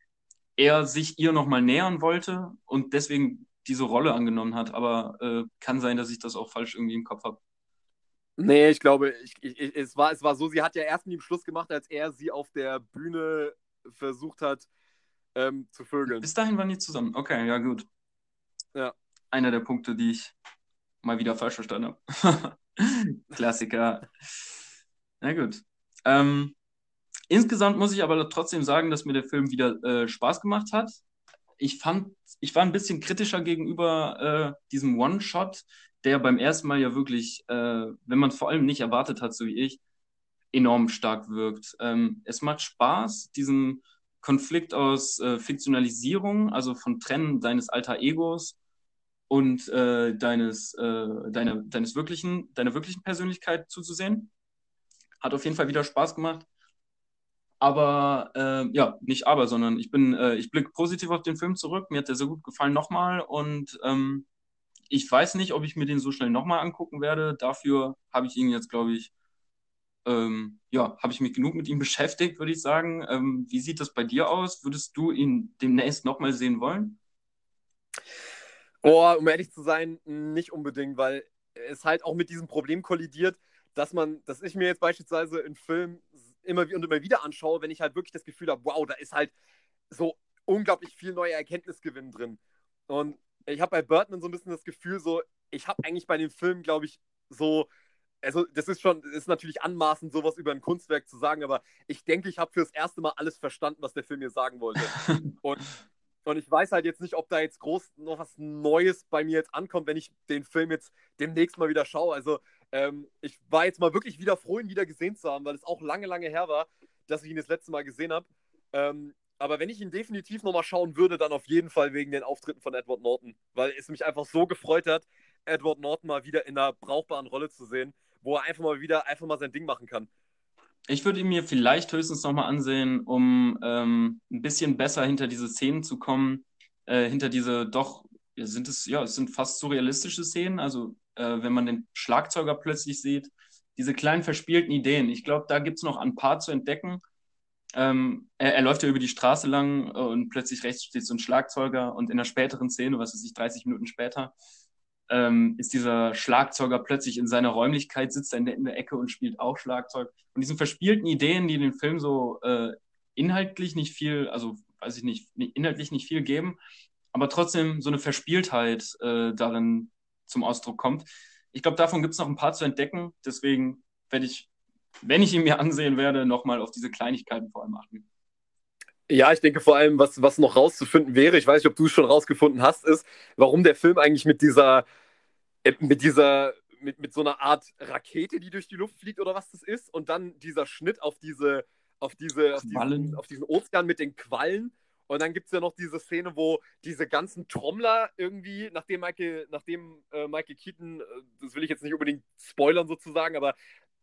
er sich ihr nochmal nähern wollte und deswegen diese Rolle angenommen hat. Aber äh, kann sein, dass ich das auch falsch irgendwie im Kopf habe.
Nee, ich glaube, ich, ich, es, war, es war so, sie hat ja erst mit ihm Schluss gemacht, als er sie auf der Bühne versucht hat, ähm, zu vögeln.
Bis dahin waren die zusammen. Okay, ja, gut.
Ja.
Einer der Punkte, die ich mal wieder falsch verstanden habe. Klassiker. Na gut. Ähm, insgesamt muss ich aber trotzdem sagen, dass mir der Film wieder äh, Spaß gemacht hat. Ich fand, ich war ein bisschen kritischer gegenüber äh, diesem One-Shot, der beim ersten Mal ja wirklich, äh, wenn man es vor allem nicht erwartet hat, so wie ich, enorm stark wirkt. Ähm, es macht Spaß, diesen Konflikt aus äh, Fiktionalisierung, also von Trennen deines alter Egos und äh, deines, äh, deine, deines wirklichen, deiner wirklichen Persönlichkeit zuzusehen. Hat auf jeden Fall wieder Spaß gemacht. Aber äh, ja, nicht aber, sondern ich bin, äh, ich blicke positiv auf den Film zurück. Mir hat der sehr gut gefallen nochmal und ähm, ich weiß nicht, ob ich mir den so schnell nochmal angucken werde. Dafür habe ich ihn jetzt, glaube ich, ähm, ja, habe ich mich genug mit ihm beschäftigt, würde ich sagen. Ähm, wie sieht das bei dir aus? Würdest du ihn demnächst nochmal sehen wollen?
Oh, um ehrlich zu sein, nicht unbedingt, weil es halt auch mit diesem Problem kollidiert, dass man, dass ich mir jetzt beispielsweise in Filmen immer und immer wieder anschaue, wenn ich halt wirklich das Gefühl habe, wow, da ist halt so unglaublich viel neuer Erkenntnisgewinn drin. Und ich habe bei Burton so ein bisschen das Gefühl, so, ich habe eigentlich bei dem Film, glaube ich, so, also das ist schon, ist natürlich anmaßend, sowas über ein Kunstwerk zu sagen, aber ich denke, ich habe fürs erste Mal alles verstanden, was der Film mir sagen wollte. und, und ich weiß halt jetzt nicht, ob da jetzt groß noch was Neues bei mir jetzt ankommt, wenn ich den Film jetzt demnächst mal wieder schaue. Also ähm, ich war jetzt mal wirklich wieder froh, ihn wieder gesehen zu haben, weil es auch lange, lange her war, dass ich ihn das letzte Mal gesehen habe. Ähm, aber wenn ich ihn definitiv nochmal schauen würde, dann auf jeden Fall wegen den Auftritten von Edward Norton, weil es mich einfach so gefreut hat, Edward Norton mal wieder in einer brauchbaren Rolle zu sehen, wo er einfach mal wieder einfach mal sein Ding machen kann.
Ich würde ihn mir vielleicht höchstens nochmal ansehen, um ähm, ein bisschen besser hinter diese Szenen zu kommen, äh, hinter diese doch, sind es, ja, es sind fast surrealistische Szenen, also äh, wenn man den Schlagzeuger plötzlich sieht, diese kleinen verspielten Ideen. Ich glaube, da gibt es noch ein paar zu entdecken. Ähm, er, er, läuft ja über die Straße lang und plötzlich rechts steht so ein Schlagzeuger und in der späteren Szene, was weiß ich, 30 Minuten später, ähm, ist dieser Schlagzeuger plötzlich in seiner Räumlichkeit, sitzt in der, in der, Ecke und spielt auch Schlagzeug. Und diesen verspielten Ideen, die den Film so äh, inhaltlich nicht viel, also weiß ich nicht, inhaltlich nicht viel geben, aber trotzdem so eine Verspieltheit äh, darin zum Ausdruck kommt. Ich glaube, davon gibt es noch ein paar zu entdecken. Deswegen werde ich wenn ich ihn mir ansehen werde, nochmal auf diese Kleinigkeiten vor allem achten.
Ja, ich denke vor allem, was, was noch rauszufinden wäre, ich weiß nicht, ob du es schon rausgefunden hast, ist, warum der Film eigentlich mit dieser, äh, mit dieser, mit, mit so einer Art Rakete, die durch die Luft fliegt oder was das ist, und dann dieser Schnitt auf diese, auf diese, auf diesen, auf diesen Ozean mit den Quallen. Und dann gibt es ja noch diese Szene, wo diese ganzen Trommler irgendwie, nachdem Michael, nachdem äh, Michael Keaton, äh, das will ich jetzt nicht unbedingt spoilern sozusagen, aber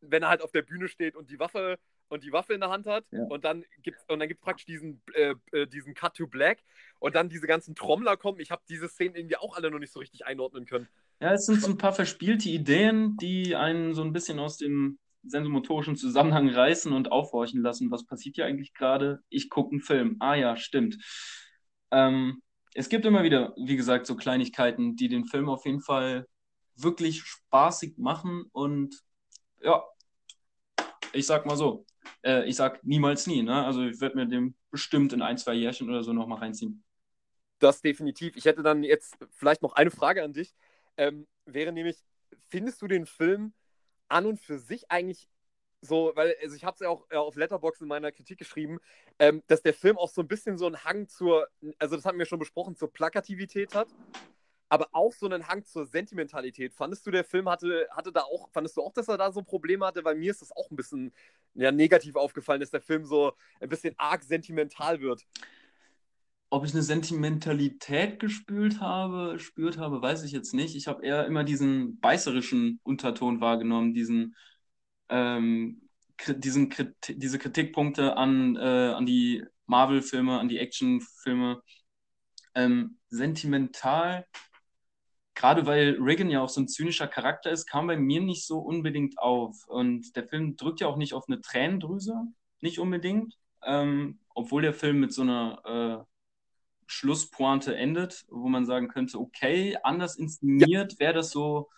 wenn er halt auf der Bühne steht und die Waffe und die Waffe in der Hand hat ja. und dann gibt und dann gibt praktisch diesen äh, äh, diesen Cut to Black und dann diese ganzen Trommler kommen. Ich habe diese Szenen irgendwie auch alle noch nicht so richtig einordnen können.
Ja, es sind so ein paar verspielte Ideen, die einen so ein bisschen aus dem sensomotorischen Zusammenhang reißen und aufhorchen lassen. Was passiert hier eigentlich gerade? Ich gucke einen Film. Ah ja, stimmt. Ähm, es gibt immer wieder, wie gesagt, so Kleinigkeiten, die den Film auf jeden Fall wirklich spaßig machen und ja, ich sag mal so, äh, ich sag niemals nie. Ne? Also ich werde mir den bestimmt in ein, zwei Jährchen oder so nochmal reinziehen.
Das definitiv. Ich hätte dann jetzt vielleicht noch eine Frage an dich. Ähm, wäre nämlich, findest du den Film an und für sich eigentlich so, weil also ich habe es ja auch äh, auf Letterbox in meiner Kritik geschrieben, ähm, dass der Film auch so ein bisschen so einen Hang zur, also das haben wir schon besprochen, zur Plakativität hat aber auch so einen Hang zur Sentimentalität. Fandest du, der Film hatte, hatte da auch, fandest du auch, dass er da so Probleme hatte? Weil mir ist das auch ein bisschen ja, negativ aufgefallen, dass der Film so ein bisschen arg sentimental wird.
Ob ich eine Sentimentalität gespürt habe, spürt habe, weiß ich jetzt nicht. Ich habe eher immer diesen beißerischen Unterton wahrgenommen, diesen, ähm, diesen diese Kritikpunkte an, äh, an die Marvel-Filme, an die Action-Filme. Ähm, sentimental gerade weil Reagan ja auch so ein zynischer Charakter ist, kam bei mir nicht so unbedingt auf. Und der Film drückt ja auch nicht auf eine Tränendrüse, nicht unbedingt. Ähm, obwohl der Film mit so einer äh, Schlusspointe endet, wo man sagen könnte, okay, anders inszeniert wäre das so,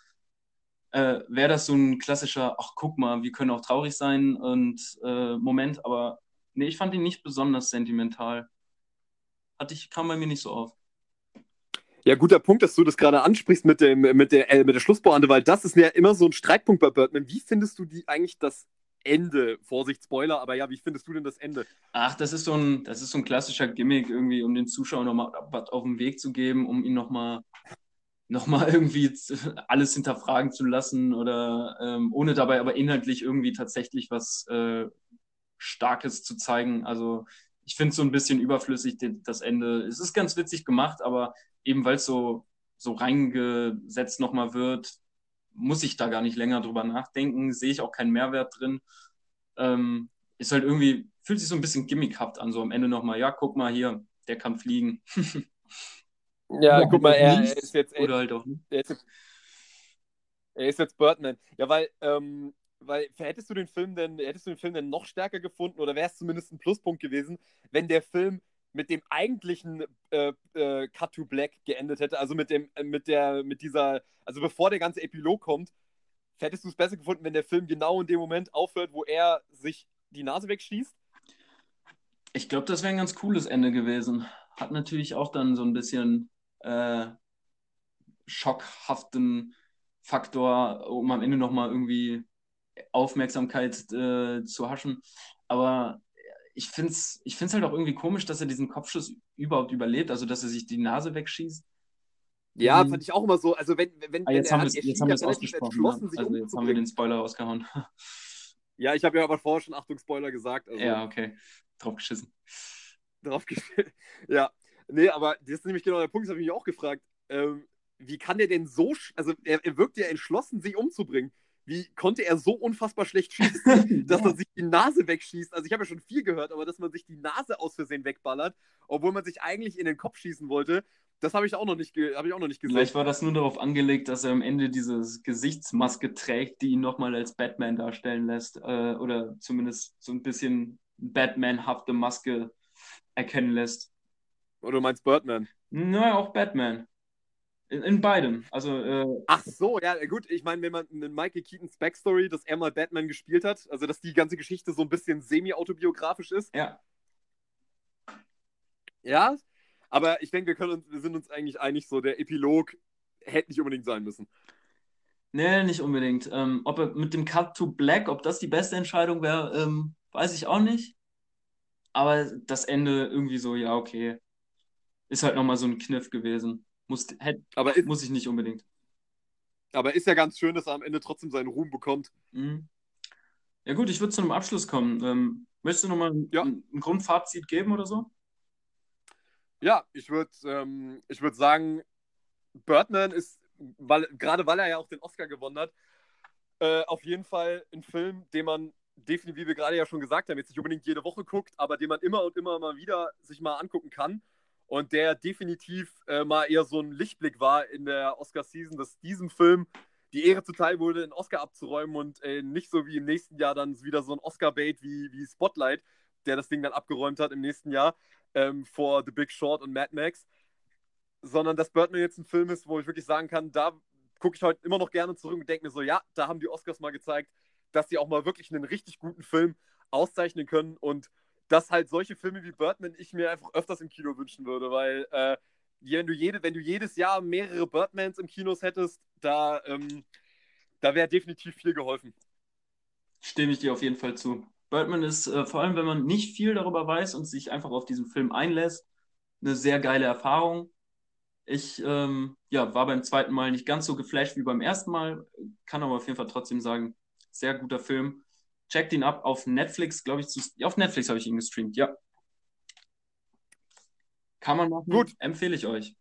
äh, wäre das so ein klassischer, ach guck mal, wir können auch traurig sein und äh, Moment, aber nee, ich fand ihn nicht besonders sentimental. Hatte ich, kam bei mir nicht so auf.
Ja, guter Punkt, dass du das gerade ansprichst mit, dem, mit, der, äh, der Schlusspointe, weil das ist ja immer so ein Streitpunkt bei Birdman. Wie findest du die eigentlich das Ende? Vorsicht, Spoiler, aber ja, wie findest du denn das Ende?
Ach, das ist so ein, das ist so ein klassischer Gimmick, irgendwie, um den Zuschauer nochmal was auf den Weg zu geben, um ihn nochmal noch mal irgendwie alles hinterfragen zu lassen oder ähm, ohne dabei aber inhaltlich irgendwie tatsächlich was äh, Starkes zu zeigen. Also ich finde es so ein bisschen überflüssig, das Ende. Es ist ganz witzig gemacht, aber eben weil es so, so reingesetzt nochmal wird, muss ich da gar nicht länger drüber nachdenken, sehe ich auch keinen Mehrwert drin. Ähm, ist halt irgendwie, fühlt sich so ein bisschen gimmickhaft an, so am Ende nochmal, ja, guck mal hier, der kann fliegen.
ja, guck mal, er, er, ist jetzt.
Oder halt auch nicht.
Er ist jetzt, er ist jetzt Birdman. Ja, weil, ähm, weil hättest du den Film denn, hättest du den Film denn noch stärker gefunden oder wäre es zumindest ein Pluspunkt gewesen, wenn der Film mit dem eigentlichen äh, äh, Cut to Black geendet hätte, also mit dem, äh, mit der, mit dieser, also bevor der ganze Epilog kommt, hättest du es besser gefunden, wenn der Film genau in dem Moment aufhört, wo er sich die Nase wegschießt?
Ich glaube, das wäre ein ganz cooles Ende gewesen. Hat natürlich auch dann so ein bisschen äh, schockhaften Faktor, um am Ende nochmal irgendwie Aufmerksamkeit äh, zu haschen. Aber ich finde es ich find's halt auch irgendwie komisch, dass er diesen Kopfschuss überhaupt überlebt, also dass er sich die Nase wegschießt.
Ja, mhm. fand ich auch immer so. Also wenn, wenn,
ah, jetzt wenn haben wir jetzt haben wir es ausgesprochen. Ja. Also jetzt haben wir den Spoiler rausgehauen.
Ja, ich habe ja aber vorher schon Achtung Spoiler gesagt. Also
ja, okay. Drauf geschissen.
Drauf geschissen. Ja. Nee, aber das ist nämlich genau der Punkt, das habe ich mich auch gefragt. Ähm, wie kann der denn so, also er, er wirkt ja entschlossen, sich umzubringen wie konnte er so unfassbar schlecht schießen, dass er sich die Nase wegschießt? Also ich habe ja schon viel gehört, aber dass man sich die Nase aus Versehen wegballert, obwohl man sich eigentlich in den Kopf schießen wollte, das habe ich auch noch nicht, ich auch noch nicht gesehen.
Vielleicht war das nur darauf angelegt, dass er am Ende diese Gesichtsmaske trägt, die ihn nochmal als Batman darstellen lässt, äh, oder zumindest so ein bisschen Batman-hafte Maske erkennen lässt.
Oder du meinst Batman?
Naja, auch Batman. In, in beidem. Also, äh,
Ach so, ja, gut. Ich meine, wenn man in Michael Keatons Backstory, dass er mal Batman gespielt hat, also dass die ganze Geschichte so ein bisschen semi-autobiografisch ist.
Ja.
Ja, aber ich denke, wir, können uns, wir sind uns eigentlich einig, so der Epilog hätte nicht unbedingt sein müssen.
Nee, nicht unbedingt. Ähm, ob er mit dem Cut to Black, ob das die beste Entscheidung wäre, ähm, weiß ich auch nicht. Aber das Ende irgendwie so, ja, okay. Ist halt nochmal so ein Kniff gewesen. Muss, hätte, aber ist, muss ich nicht unbedingt.
Aber ist ja ganz schön, dass er am Ende trotzdem seinen Ruhm bekommt.
Mhm. Ja gut, ich würde zu einem Abschluss kommen. Ähm, möchtest du nochmal ja. ein, ein Grundfazit geben oder so?
Ja, ich würde ähm, würd sagen, Birdman ist, weil, gerade weil er ja auch den Oscar gewonnen hat, äh, auf jeden Fall ein Film, den man definitiv, wie wir gerade ja schon gesagt haben, jetzt nicht unbedingt jede Woche guckt, aber den man immer und immer mal wieder sich mal angucken kann und der definitiv äh, mal eher so ein Lichtblick war in der Oscar-Season, dass diesem Film die Ehre zuteil wurde, einen Oscar abzuräumen und äh, nicht so wie im nächsten Jahr dann wieder so ein Oscar-Bait wie, wie Spotlight, der das Ding dann abgeräumt hat im nächsten Jahr ähm, vor The Big Short und Mad Max, sondern dass Birdman jetzt ein Film ist, wo ich wirklich sagen kann, da gucke ich heute immer noch gerne zurück und denke mir so, ja, da haben die Oscars mal gezeigt, dass sie auch mal wirklich einen richtig guten Film auszeichnen können. Und dass halt solche Filme wie Birdman ich mir einfach öfters im Kino wünschen würde, weil äh, wenn, du jede, wenn du jedes Jahr mehrere Birdmans im Kinos hättest, da, ähm, da wäre definitiv viel geholfen.
Stimme ich dir auf jeden Fall zu. Birdman ist, äh, vor allem wenn man nicht viel darüber weiß und sich einfach auf diesen Film einlässt, eine sehr geile Erfahrung. Ich ähm, ja, war beim zweiten Mal nicht ganz so geflasht wie beim ersten Mal, kann aber auf jeden Fall trotzdem sagen, sehr guter Film. Checkt ihn ab auf Netflix, glaube ich. Zu, auf Netflix habe ich ihn gestreamt, ja. Kann man machen. Gut. Empfehle ich euch.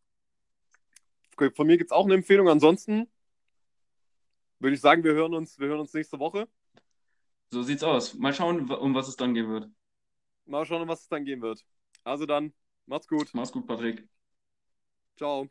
Okay, von mir gibt es auch eine Empfehlung. Ansonsten würde ich sagen, wir hören uns, wir hören uns nächste Woche.
So sieht's aus. Mal schauen, um was es dann gehen wird.
Mal schauen, um was es dann gehen wird. Also dann, macht's gut.
Mach's gut, Patrick.
Ciao.